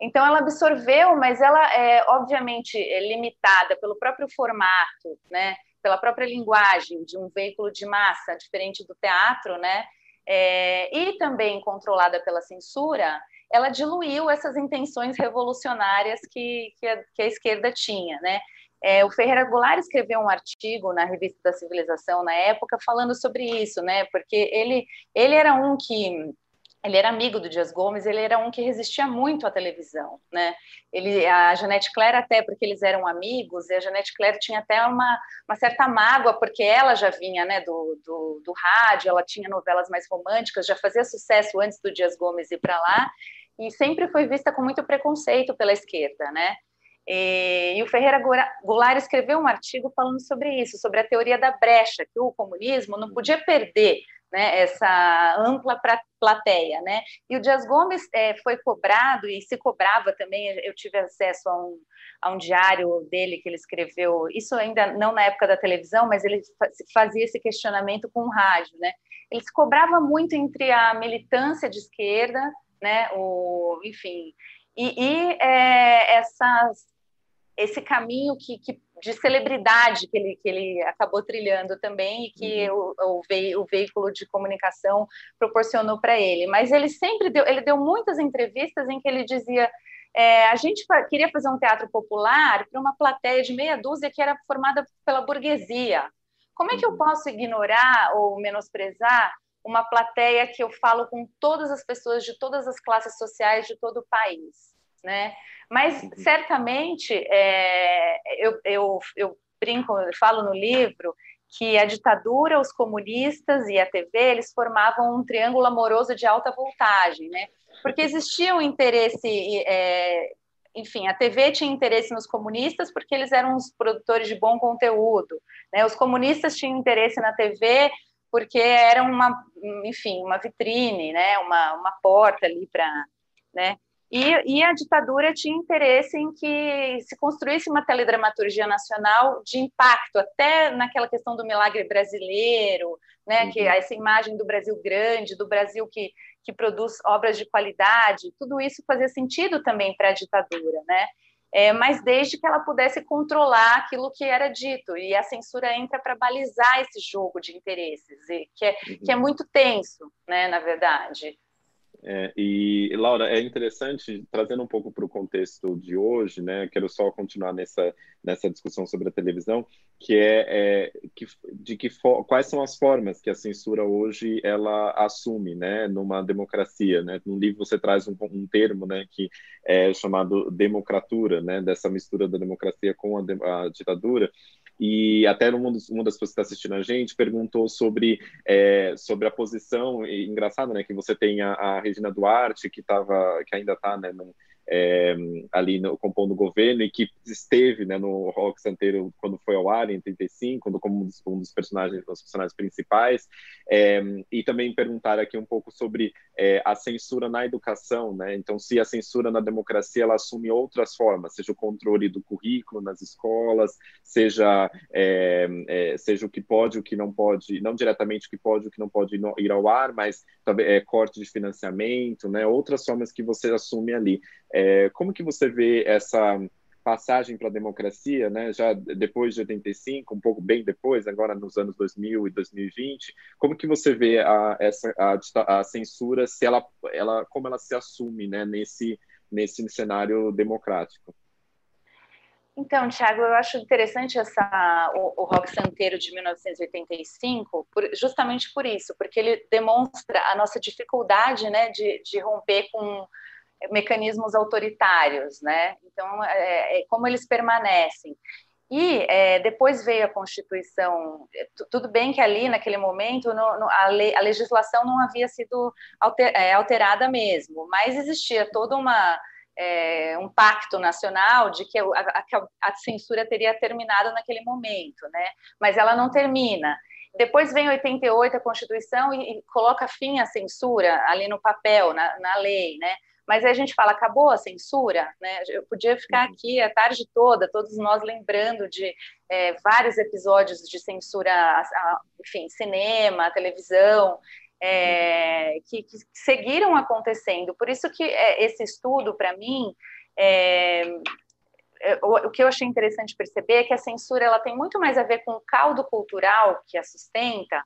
Speaker 4: Então ela absorveu, mas ela é obviamente é limitada pelo próprio formato, né? Pela própria linguagem de um veículo de massa diferente do teatro, né? É, e também controlada pela censura, ela diluiu essas intenções revolucionárias que, que, a, que a esquerda tinha, né? É, o Ferreira Goulart escreveu um artigo na Revista da Civilização na época falando sobre isso, né? Porque ele, ele era um que ele era amigo do Dias Gomes, ele era um que resistia muito à televisão, né? Ele, a Janete Claire até, porque eles eram amigos, e a Janete Claire tinha até uma, uma certa mágoa, porque ela já vinha, né, do, do, do rádio, ela tinha novelas mais românticas, já fazia sucesso antes do Dias Gomes ir para lá, e sempre foi vista com muito preconceito pela esquerda, né? E, e, o Ferreira Goulart escreveu um artigo falando sobre isso, sobre a teoria da brecha, que o comunismo não podia perder né, essa ampla plateia, né? E o Dias Gomes é, foi cobrado e se cobrava também. Eu tive acesso a um, a um diário dele que ele escreveu. Isso ainda não na época da televisão, mas ele fazia esse questionamento com o rádio, né? Ele se cobrava muito entre a militância de esquerda né? O, enfim, e, e é, essas, esse caminho que, que, de celebridade que ele, que ele acabou trilhando também e que uhum. o, o, ve, o, veículo de comunicação proporcionou para ele. Mas ele sempre deu, ele deu muitas entrevistas em que ele dizia é, a gente queria fazer um teatro popular para uma plateia de meia dúzia que era formada pela burguesia. Como é que eu uhum. posso ignorar ou menosprezar uma plateia que eu falo com todas as pessoas de todas as classes sociais de todo o país, né? Mas certamente é, eu, eu, eu brinco, eu falo no livro que a ditadura, os comunistas e a TV eles formavam um triângulo amoroso de alta voltagem, né? Porque existia um interesse é, enfim, a TV tinha interesse nos comunistas porque eles eram os produtores de bom conteúdo, né? Os comunistas tinham interesse na TV porque era uma, enfim, uma vitrine, né? Uma, uma porta ali para, né? E, e, a ditadura tinha interesse em que se construísse uma teledramaturgia nacional de impacto, até naquela questão do milagre brasileiro, né? Uhum. Que essa imagem do Brasil grande, do Brasil que que produz obras de qualidade, tudo isso fazia sentido também para a ditadura, né? É, mas desde que ela pudesse controlar aquilo que era dito, e a censura entra para balizar esse jogo de interesses, que é, que é muito tenso, né, na verdade.
Speaker 2: É, e, Laura, é interessante, trazendo um pouco para o contexto de hoje, né, quero só continuar nessa, nessa discussão sobre a televisão, que é, é que, de que quais são as formas que a censura hoje ela assume, né, numa democracia, né? No livro você traz um, um termo, né, que é chamado democratura, né, dessa mistura da democracia com a, a ditadura, e até uma das, pessoas que está assistindo a gente perguntou sobre, é, sobre a posição, e, engraçado, né, que você tem a, a Regina Duarte, que, tava, que ainda está né, é, ali no, compondo o governo e que esteve né, no Rock Santeiro quando foi ao ar em 85, como um dos, um dos personagens, dos personagens principais, é, e também perguntar aqui um pouco sobre é, a censura na educação, né? Então, se a censura na democracia ela assume outras formas, seja o controle do currículo nas escolas, seja é, é, seja o que pode, o que não pode, não diretamente o que pode, o que não pode ir ao ar, mas é, corte de financiamento, né? Outras formas que você assume ali. É, como que você vê essa passagem para a democracia, né, já depois de 85, um pouco bem depois, agora nos anos 2000 e 2020, como que você vê a, essa, a, a censura, se ela, ela, como ela se assume né, nesse, nesse cenário democrático?
Speaker 4: Então, Tiago, eu acho interessante essa, o, o rock santeiro de 1985, por, justamente por isso, porque ele demonstra a nossa dificuldade né, de, de romper com mecanismos autoritários, né? Então, é, é, como eles permanecem. E é, depois veio a Constituição. Tudo bem que ali, naquele momento, no, no, a, a, legislação não havia sido alter, é, alterada mesmo, mas existia todo uma, é, um pacto nacional de que a, a, a, censura teria terminado naquele momento, né? mas ela não termina. Depois vem 88 a Constituição e, e coloca fim à censura ali no papel, na, na lei, né? Mas aí a gente fala, acabou a censura, né? Eu podia ficar uhum. aqui a tarde toda, todos nós lembrando de é, vários episódios de censura, enfim, cinema, televisão, é, que, que, seguiram acontecendo. Por isso que é, esse estudo, para mim, é, é, o, o, que eu achei interessante perceber é que a censura ela tem muito mais a ver com o caldo cultural que a sustenta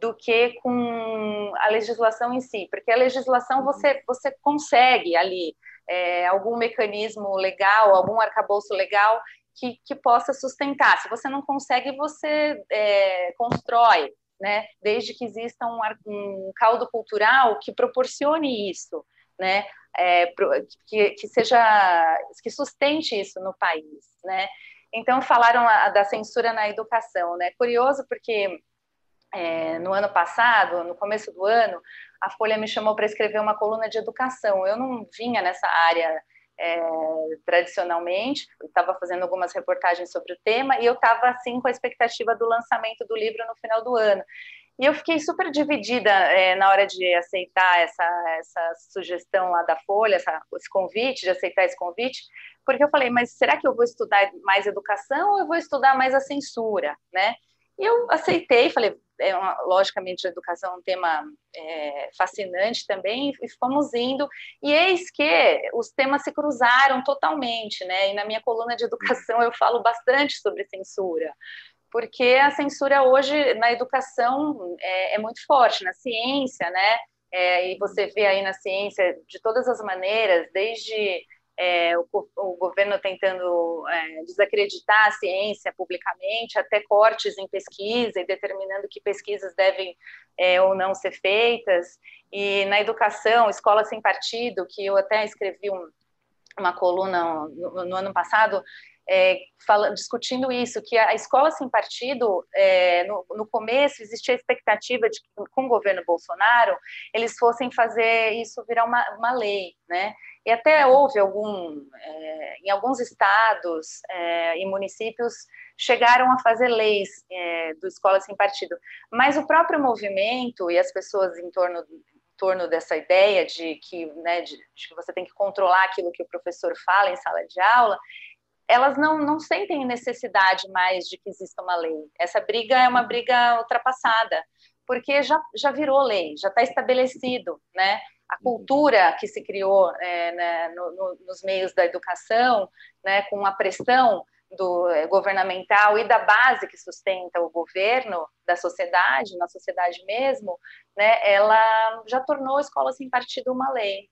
Speaker 4: do que com a legislação em si, porque a legislação você, você consegue ali é, algum mecanismo legal, algum arcabouço legal que, que possa sustentar. Se você não consegue, você é, constrói, né? Desde que exista um, um caldo cultural que proporcione isso, né? É, que, que seja que sustente isso no país, né? Então falaram da censura na educação, né? Curioso porque é, no ano passado, no começo do ano, a Folha me chamou para escrever uma coluna de educação. Eu não vinha nessa área é, tradicionalmente, estava fazendo algumas reportagens sobre o tema e eu estava assim com a expectativa do lançamento do livro no final do ano. E eu fiquei super dividida é, na hora de aceitar essa, essa sugestão lá da Folha, essa, esse convite, de aceitar esse convite, porque eu falei, mas será que eu vou estudar mais educação ou eu vou estudar mais a censura, né? E eu aceitei, falei, é uma, logicamente a educação é um tema é, fascinante também, e fomos indo, e eis que os temas se cruzaram totalmente, né? E na minha coluna de educação eu falo bastante sobre censura, porque a censura hoje na educação é, é muito forte, na ciência, né? É, e você vê aí na ciência de todas as maneiras, desde é, o, o, governo tentando é, desacreditar a ciência publicamente, até cortes em pesquisa e determinando que pesquisas devem é, ou não ser feitas. E na educação, escola sem partido, que eu até escrevi um, uma coluna no, no ano passado, é, fala, discutindo isso, que a escola sem partido, é, no, no, começo existia a expectativa de que com o governo Bolsonaro eles fossem fazer isso virar uma, uma lei, né? E até houve algum, é, em alguns estados é, e municípios chegaram a fazer leis é, do escola sem partido, mas o próprio movimento e as pessoas em torno em torno dessa ideia de que, né, de, de que você tem que controlar aquilo que o professor fala em sala de aula, elas não, não sentem necessidade mais de que exista uma lei. Essa briga é uma briga ultrapassada, porque já, já virou lei, já está estabelecido, né? A cultura que se criou é, né, no, no, nos meios da educação, né, com a pressão do é, governamental e da base que sustenta o governo da sociedade, na sociedade mesmo, né, ela já tornou a escola sem partido uma lei.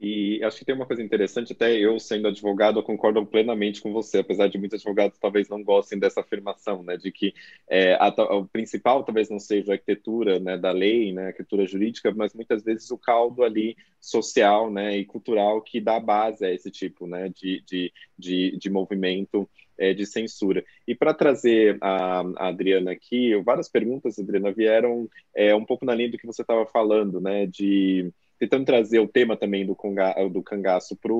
Speaker 2: E acho que tem uma coisa interessante, até eu sendo advogado, eu concordo plenamente com você, apesar de muitos advogados talvez não gostem dessa afirmação, né, de que é, a, o principal talvez não seja a arquitetura né, da lei, né, a arquitetura jurídica, mas muitas vezes o caldo ali social né, e cultural que dá base a esse tipo né, de, de, de, de movimento é, de censura. E para trazer a, a, Adriana aqui, várias perguntas, Adriana, vieram é, um pouco na linha do que você estava falando, né, de tentando trazer o tema também do, conga, do cangaço para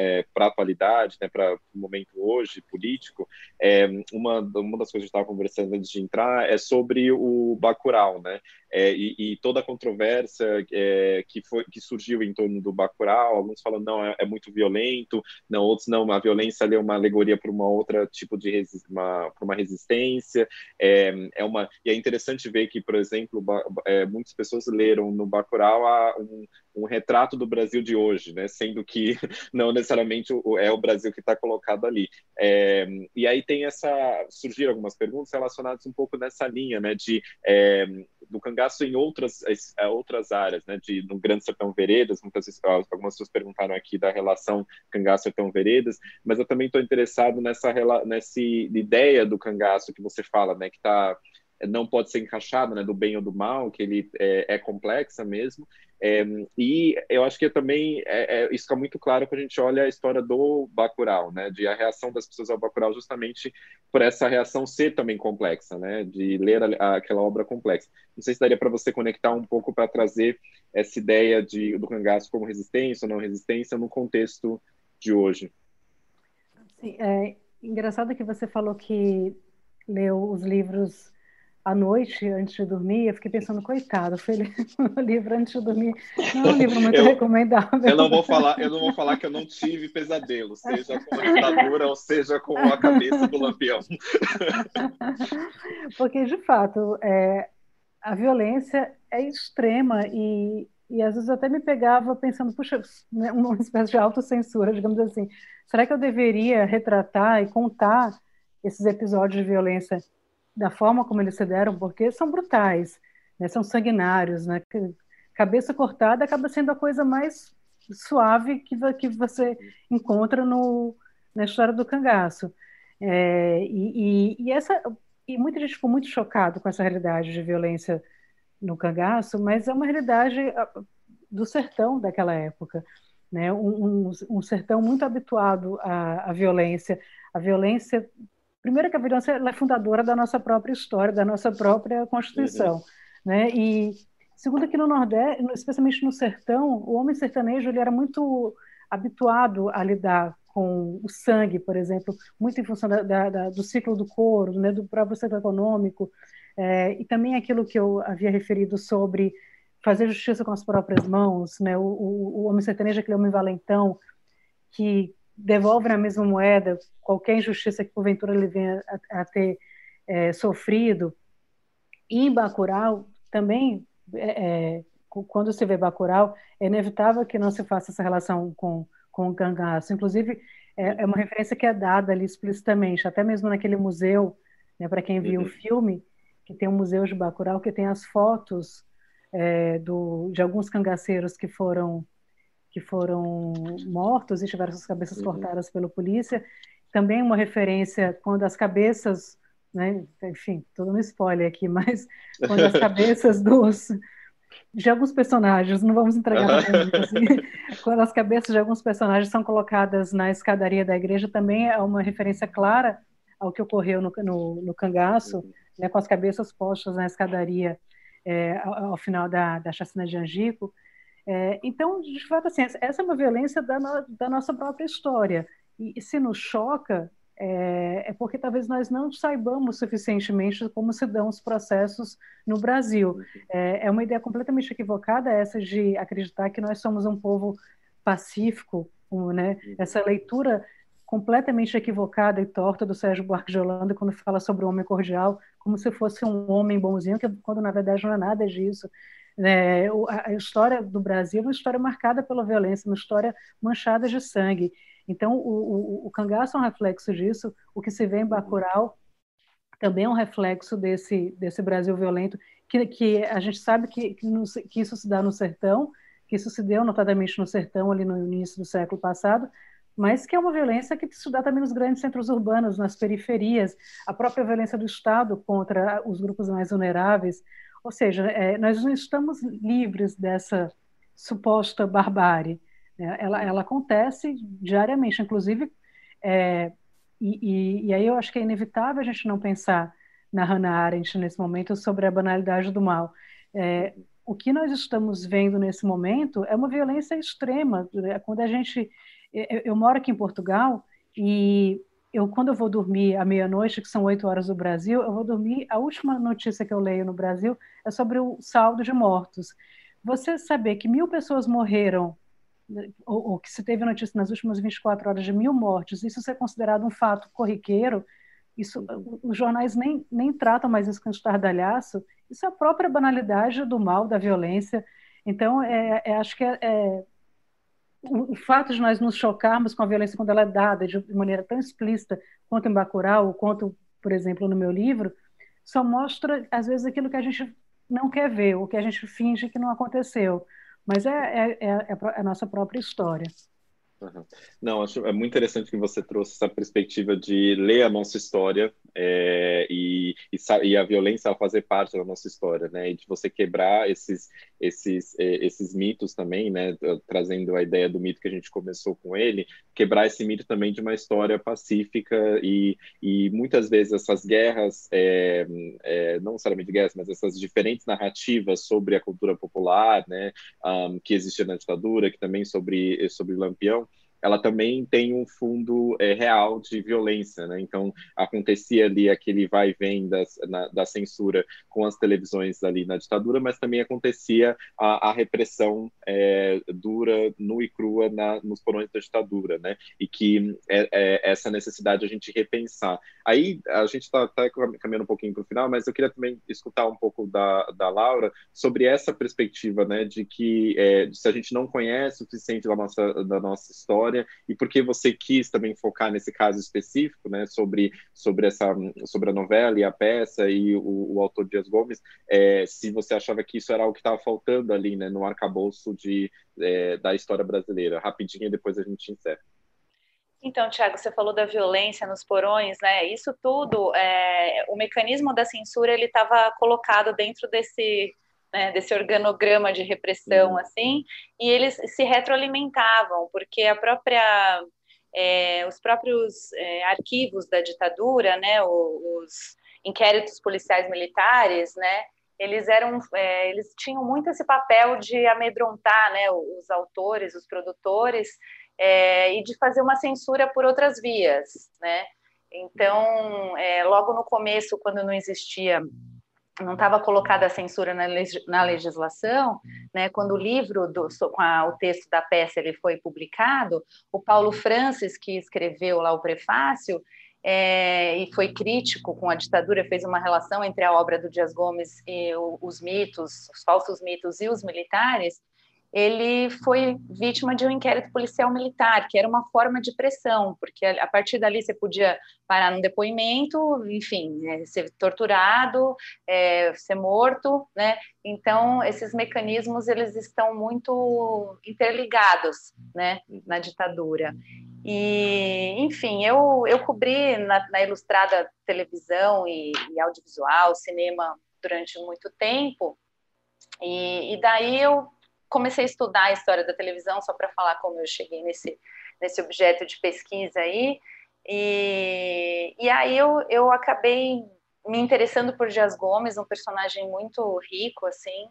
Speaker 2: é, a atualidade, né, para o momento hoje político, é, uma, uma das coisas que a gente estava conversando antes de entrar é sobre o Bacurau, né? é, e, e, toda a controvérsia é, que, foi, que surgiu em torno do Bacurau, alguns falam não, é, é muito violento, não, outros não, a violência é uma alegoria para uma outra tipo de resi uma, uma resistência, é, é uma, e é interessante ver que, por exemplo, é, muitas pessoas leram no Bacurau um, um retrato do Brasil de hoje, né? Sendo que [LAUGHS] não necessariamente é o Brasil que está colocado ali. É, e aí tem essa surgiram algumas perguntas relacionadas um pouco nessa linha, né? De é, do cangaço em outras é, outras áreas, né? De no Grande Sertão Veredas, muitas algumas pessoas perguntaram aqui da relação cangaço Sertão Veredas, mas eu também estou interessado nessa nessa ideia do cangaço que você fala, né? Que está não pode ser encaixada, né, do bem ou do mal, que ele é, é complexa mesmo. É, e eu acho que também é, é, isso fica muito claro quando a gente olha a história do Bacurau, né, de a reação das pessoas ao Bacurau justamente por essa reação ser também complexa, né, de ler a, a, aquela obra complexa. Não sei se daria para você conectar um pouco para trazer essa ideia de, do cangaço como resistência ou não resistência no contexto de hoje.
Speaker 3: Sim, é engraçado que você falou que leu os livros à noite, antes de dormir, eu fiquei pensando, coitado, foi ler [LAUGHS] o livro antes de dormir. Não é um livro muito eu, recomendável.
Speaker 2: Eu não vou falar, eu não vou falar que eu não tive pesadelo, seja com a ditadura ou seja com a cabeça do lampião. [LAUGHS]
Speaker 3: Porque, de fato, é, a violência é extrema e, e às vezes até me pegava pensando, puxa, né, uma espécie de autocensura, digamos assim. Será que eu deveria retratar e contar esses episódios de violência da forma como eles se deram, porque são brutais, né? são sanguinários, né? Cabeça cortada acaba sendo a coisa mais suave que, que você encontra no, na história do cangaço. É, e, e, e, essa e muita gente ficou muito chocado com essa realidade de violência no cangaço, mas é uma realidade do sertão daquela época, né? Um, um, um sertão muito habituado à, à violência, a violência Primeiro que a violência é fundadora da nossa própria história, da nossa própria Constituição. Uhum. Né? E segundo que no Nordeste, especialmente no sertão, o homem sertanejo ele era muito habituado a lidar com o sangue, por exemplo, muito em função da, da, do ciclo do couro, né, do próprio ciclo econômico, é, e também aquilo que eu havia referido sobre fazer justiça com as próprias mãos, né, o, o, o homem sertanejo, aquele homem valentão, que devolve na mesma moeda qualquer injustiça que porventura ele venha a, a ter é, sofrido. E em Bacurau, também, é, é quando se vê Bacurau, é inevitável que não se faça essa relação com, com o cangaço. Inclusive, é, é uma referência que é dada ali explicitamente, até mesmo naquele museu, né, para quem viu uhum. o filme, que tem um museu de Bacurau que tem as fotos é, do, de alguns cangaceiros que foram que foram mortos e tiveram suas cabeças uhum. cortadas pela polícia. Também uma referência quando as cabeças, né, enfim, todo no spoiler aqui, mas quando as [LAUGHS] cabeças dos de alguns personagens, não vamos entregar muito, assim, [LAUGHS] quando as cabeças de alguns personagens são colocadas na escadaria da igreja, também é uma referência clara ao que ocorreu no, no, no cangaço, uhum. né, com as cabeças postas na escadaria é, ao, ao, final da, da chacina de Angico. É, então, de fato, assim, essa é uma violência da, no, da nossa própria história. E, e se nos choca, é, é, porque talvez nós não saibamos suficientemente como se dão os processos no Brasil. É, é, uma ideia completamente equivocada essa de acreditar que nós somos um povo pacífico, um, né? Essa leitura completamente equivocada e torta do Sérgio Buarque de Holanda quando fala sobre o homem cordial, como se fosse um homem bonzinho, que quando na verdade não é nada disso. É, a história do Brasil é uma história marcada pela violência, uma história manchada de sangue. Então, o, o, o cangaço é um reflexo disso, o que se vê em Bacurau também é um reflexo desse, desse Brasil violento, que, que a gente sabe que, que, no, que isso se dá no sertão, que isso se deu notadamente no sertão ali no início do século passado, mas que é uma violência que se dá também nos grandes centros urbanos, nas periferias, a própria violência do Estado contra os grupos mais vulneráveis, ou seja, é, nós não estamos livres dessa suposta barbárie. Né? Ela, ela acontece diariamente, inclusive, é, e, e, e, aí eu acho que é inevitável a gente não pensar na Hannah Arendt nesse momento sobre a banalidade do mal. É, o que nós estamos vendo nesse momento é uma violência extrema. Né? Quando a gente, eu, eu moro aqui em Portugal e eu quando eu vou dormir à meia-noite, que são oito horas do Brasil, eu vou dormir. A última notícia que eu leio no Brasil é sobre o saldo de mortos. Você saber que mil pessoas morreram, ou, ou que se teve notícia nas últimas 24 horas de mil mortes, isso ser considerado um fato corriqueiro, isso, os jornais nem, nem tratam mais isso com estardalhaço, isso é a própria banalidade do mal, da violência. Então, é, é acho que é, é o, fato de nós nos chocarmos com a violência quando ela é dada de maneira tão explícita quanto em Bacurau, quanto, por exemplo, no meu livro, só mostra, às vezes, aquilo que a gente não quer ver, o que a gente finge que não aconteceu. Mas é, é, é, é a nossa própria história.
Speaker 2: Uhum. Não, acho é muito interessante que você trouxe essa perspectiva de ler a nossa história é, e, e, e, a violência fazer parte da nossa história, né? E de você quebrar esses, esses, é, esses mitos também, né? Trazendo a ideia do mito que a gente começou com ele, quebrar esse mito também de uma história pacífica e, e muitas vezes essas guerras, é, é, não necessariamente guerras, mas essas diferentes narrativas sobre a cultura popular, né? Um, que existia na ditadura, que também sobre sobre Lampião ela também tem um fundo é, real de violência, né? Então acontecia ali aquele vai e vem das, na, da censura com as televisões ali na ditadura, mas também acontecia a, a repressão é, dura, nua e crua na, nos porões da ditadura, né? E que é, é essa necessidade a gente repensar. Aí a gente está tá caminhando um pouquinho para o final, mas eu queria também escutar um pouco da, da Laura sobre essa perspectiva, né? De que é, se a gente não conhece o suficiente da nossa da nossa história história e por que você quis também focar nesse caso específico, né, sobre, sobre, essa, sobre a novela e a peça e o, o autor Dias Gomes, é, se você achava que isso era algo que estava faltando ali, né, no arcabouço de, é, da história brasileira. Rapidinho, depois a gente encerra.
Speaker 4: Então, Tiago, você falou da violência nos porões, né? Isso tudo, é, o mecanismo da censura ele estava colocado dentro desse né, desse organograma de repressão, uhum. assim, e eles se retroalimentavam, porque a própria, é, os próprios é, arquivos da ditadura, né, os inquéritos policiais militares, né, eles eram, é, eles tinham muito esse papel de amedrontar, né, os autores, os produtores, é, e de fazer uma censura por outras vias, né. Então, é, logo no começo, quando não existia não estava colocada a censura na, na legislação, né, quando o livro do, com a, o texto da peça ele foi publicado, o Paulo Francis, que escreveu lá o prefácio, é, e foi crítico com a ditadura, fez uma relação entre a obra do Dias Gomes e o, os mitos, os falsos mitos e os militares, ele foi vítima de um inquérito policial militar, que era uma forma de pressão, porque a partir dali você podia parar num depoimento, enfim, é, ser torturado, é, ser morto, né? Então, esses mecanismos, eles estão muito interligados, né, na ditadura. E, enfim, eu, eu cobri na, na Ilustrada televisão e, e, audiovisual, cinema, durante muito tempo, e, e, daí eu comecei a estudar a história da televisão, só para falar como eu cheguei nesse, nesse objeto de pesquisa aí, e, e aí eu, eu acabei me interessando por Dias Gomes, um personagem muito rico, assim,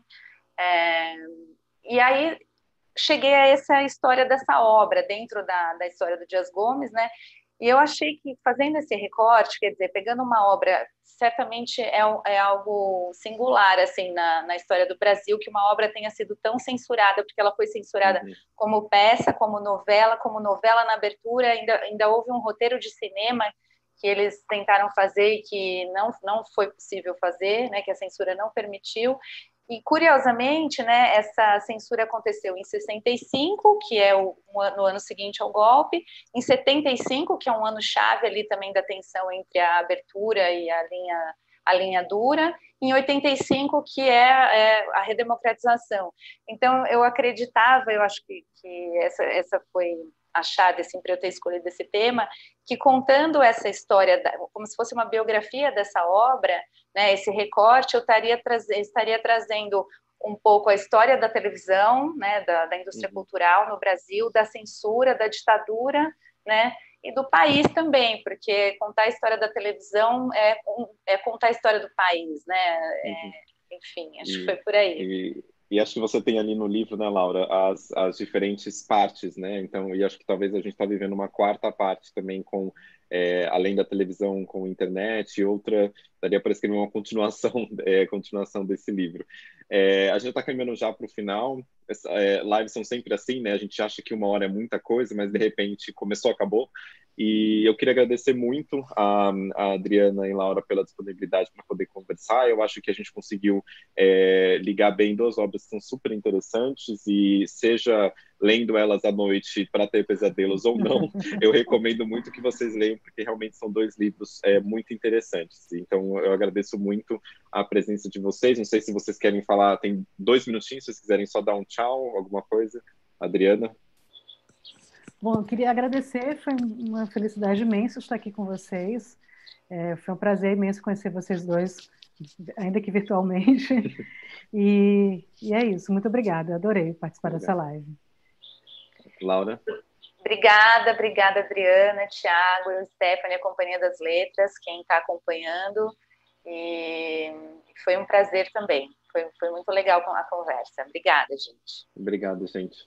Speaker 4: é, e aí cheguei a essa história dessa obra dentro da, da história do Dias Gomes, né? E eu achei que fazendo esse recorte, quer dizer, pegando uma obra, certamente é, é algo singular assim na, na, história do Brasil que uma obra tenha sido tão censurada, porque ela foi censurada uhum. como peça, como novela, como novela na abertura, ainda, ainda houve um roteiro de cinema que eles tentaram fazer e que não, não foi possível fazer, né, que a censura não permitiu. E, curiosamente, né, essa censura aconteceu em 65, que é o, no ano seguinte ao golpe, em 75, que é um ano chave ali também da tensão entre a abertura e a linha, a linha dura, em 85, que é, é a redemocratização. Então, eu acreditava, eu acho que, que essa, essa foi a chave assim, para eu ter escolhido esse tema, que contando essa história, como se fosse uma biografia dessa obra, né, esse recorte, eu estaria, estaria trazendo um pouco a história da televisão, né, da, da indústria uhum. cultural no Brasil, da censura, da ditadura, né, e do país também, porque contar a história da televisão é, é contar a história do país, né, é, uhum. enfim, acho e, que foi por aí.
Speaker 2: E, e, acho que você tem ali no livro, né, Laura, as, as diferentes partes, né, então, e acho que talvez a gente está vivendo uma quarta parte também com é, além da televisão com internet, outra daria para escrever uma continuação, [LAUGHS] é, continuação desse livro. É, a gente está caminhando já para o final. Essa, é, lives são sempre assim, né? A gente acha que uma hora é muita coisa, mas de repente começou, acabou. E eu queria agradecer muito a, a Adriana e Laura pela disponibilidade para poder conversar. Eu acho que a gente conseguiu é, ligar bem duas obras que são super interessantes e seja lendo elas à noite para ter pesadelos ou não, [LAUGHS] eu recomendo muito que vocês leiam porque realmente são dois livros é, muito interessantes. Então eu agradeço muito a presença de vocês. Não sei se vocês querem falar, tem dois minutinhos, se vocês quiserem só dar um tchau, alguma coisa. Adriana.
Speaker 3: Bom, eu queria agradecer, foi uma felicidade imensa estar aqui com vocês. É, foi um prazer imenso conhecer vocês dois, ainda que virtualmente. [LAUGHS] E, e é isso, muito obrigada, adorei participar Obrigado. dessa live.
Speaker 2: Laura?
Speaker 4: Obrigada, obrigada, Adriana, Tiago, Stephanie, a Companhia das Letras, quem está acompanhando. E foi um prazer também. Foi, foi muito legal a conversa. Obrigada, gente.
Speaker 2: Obrigado, gente.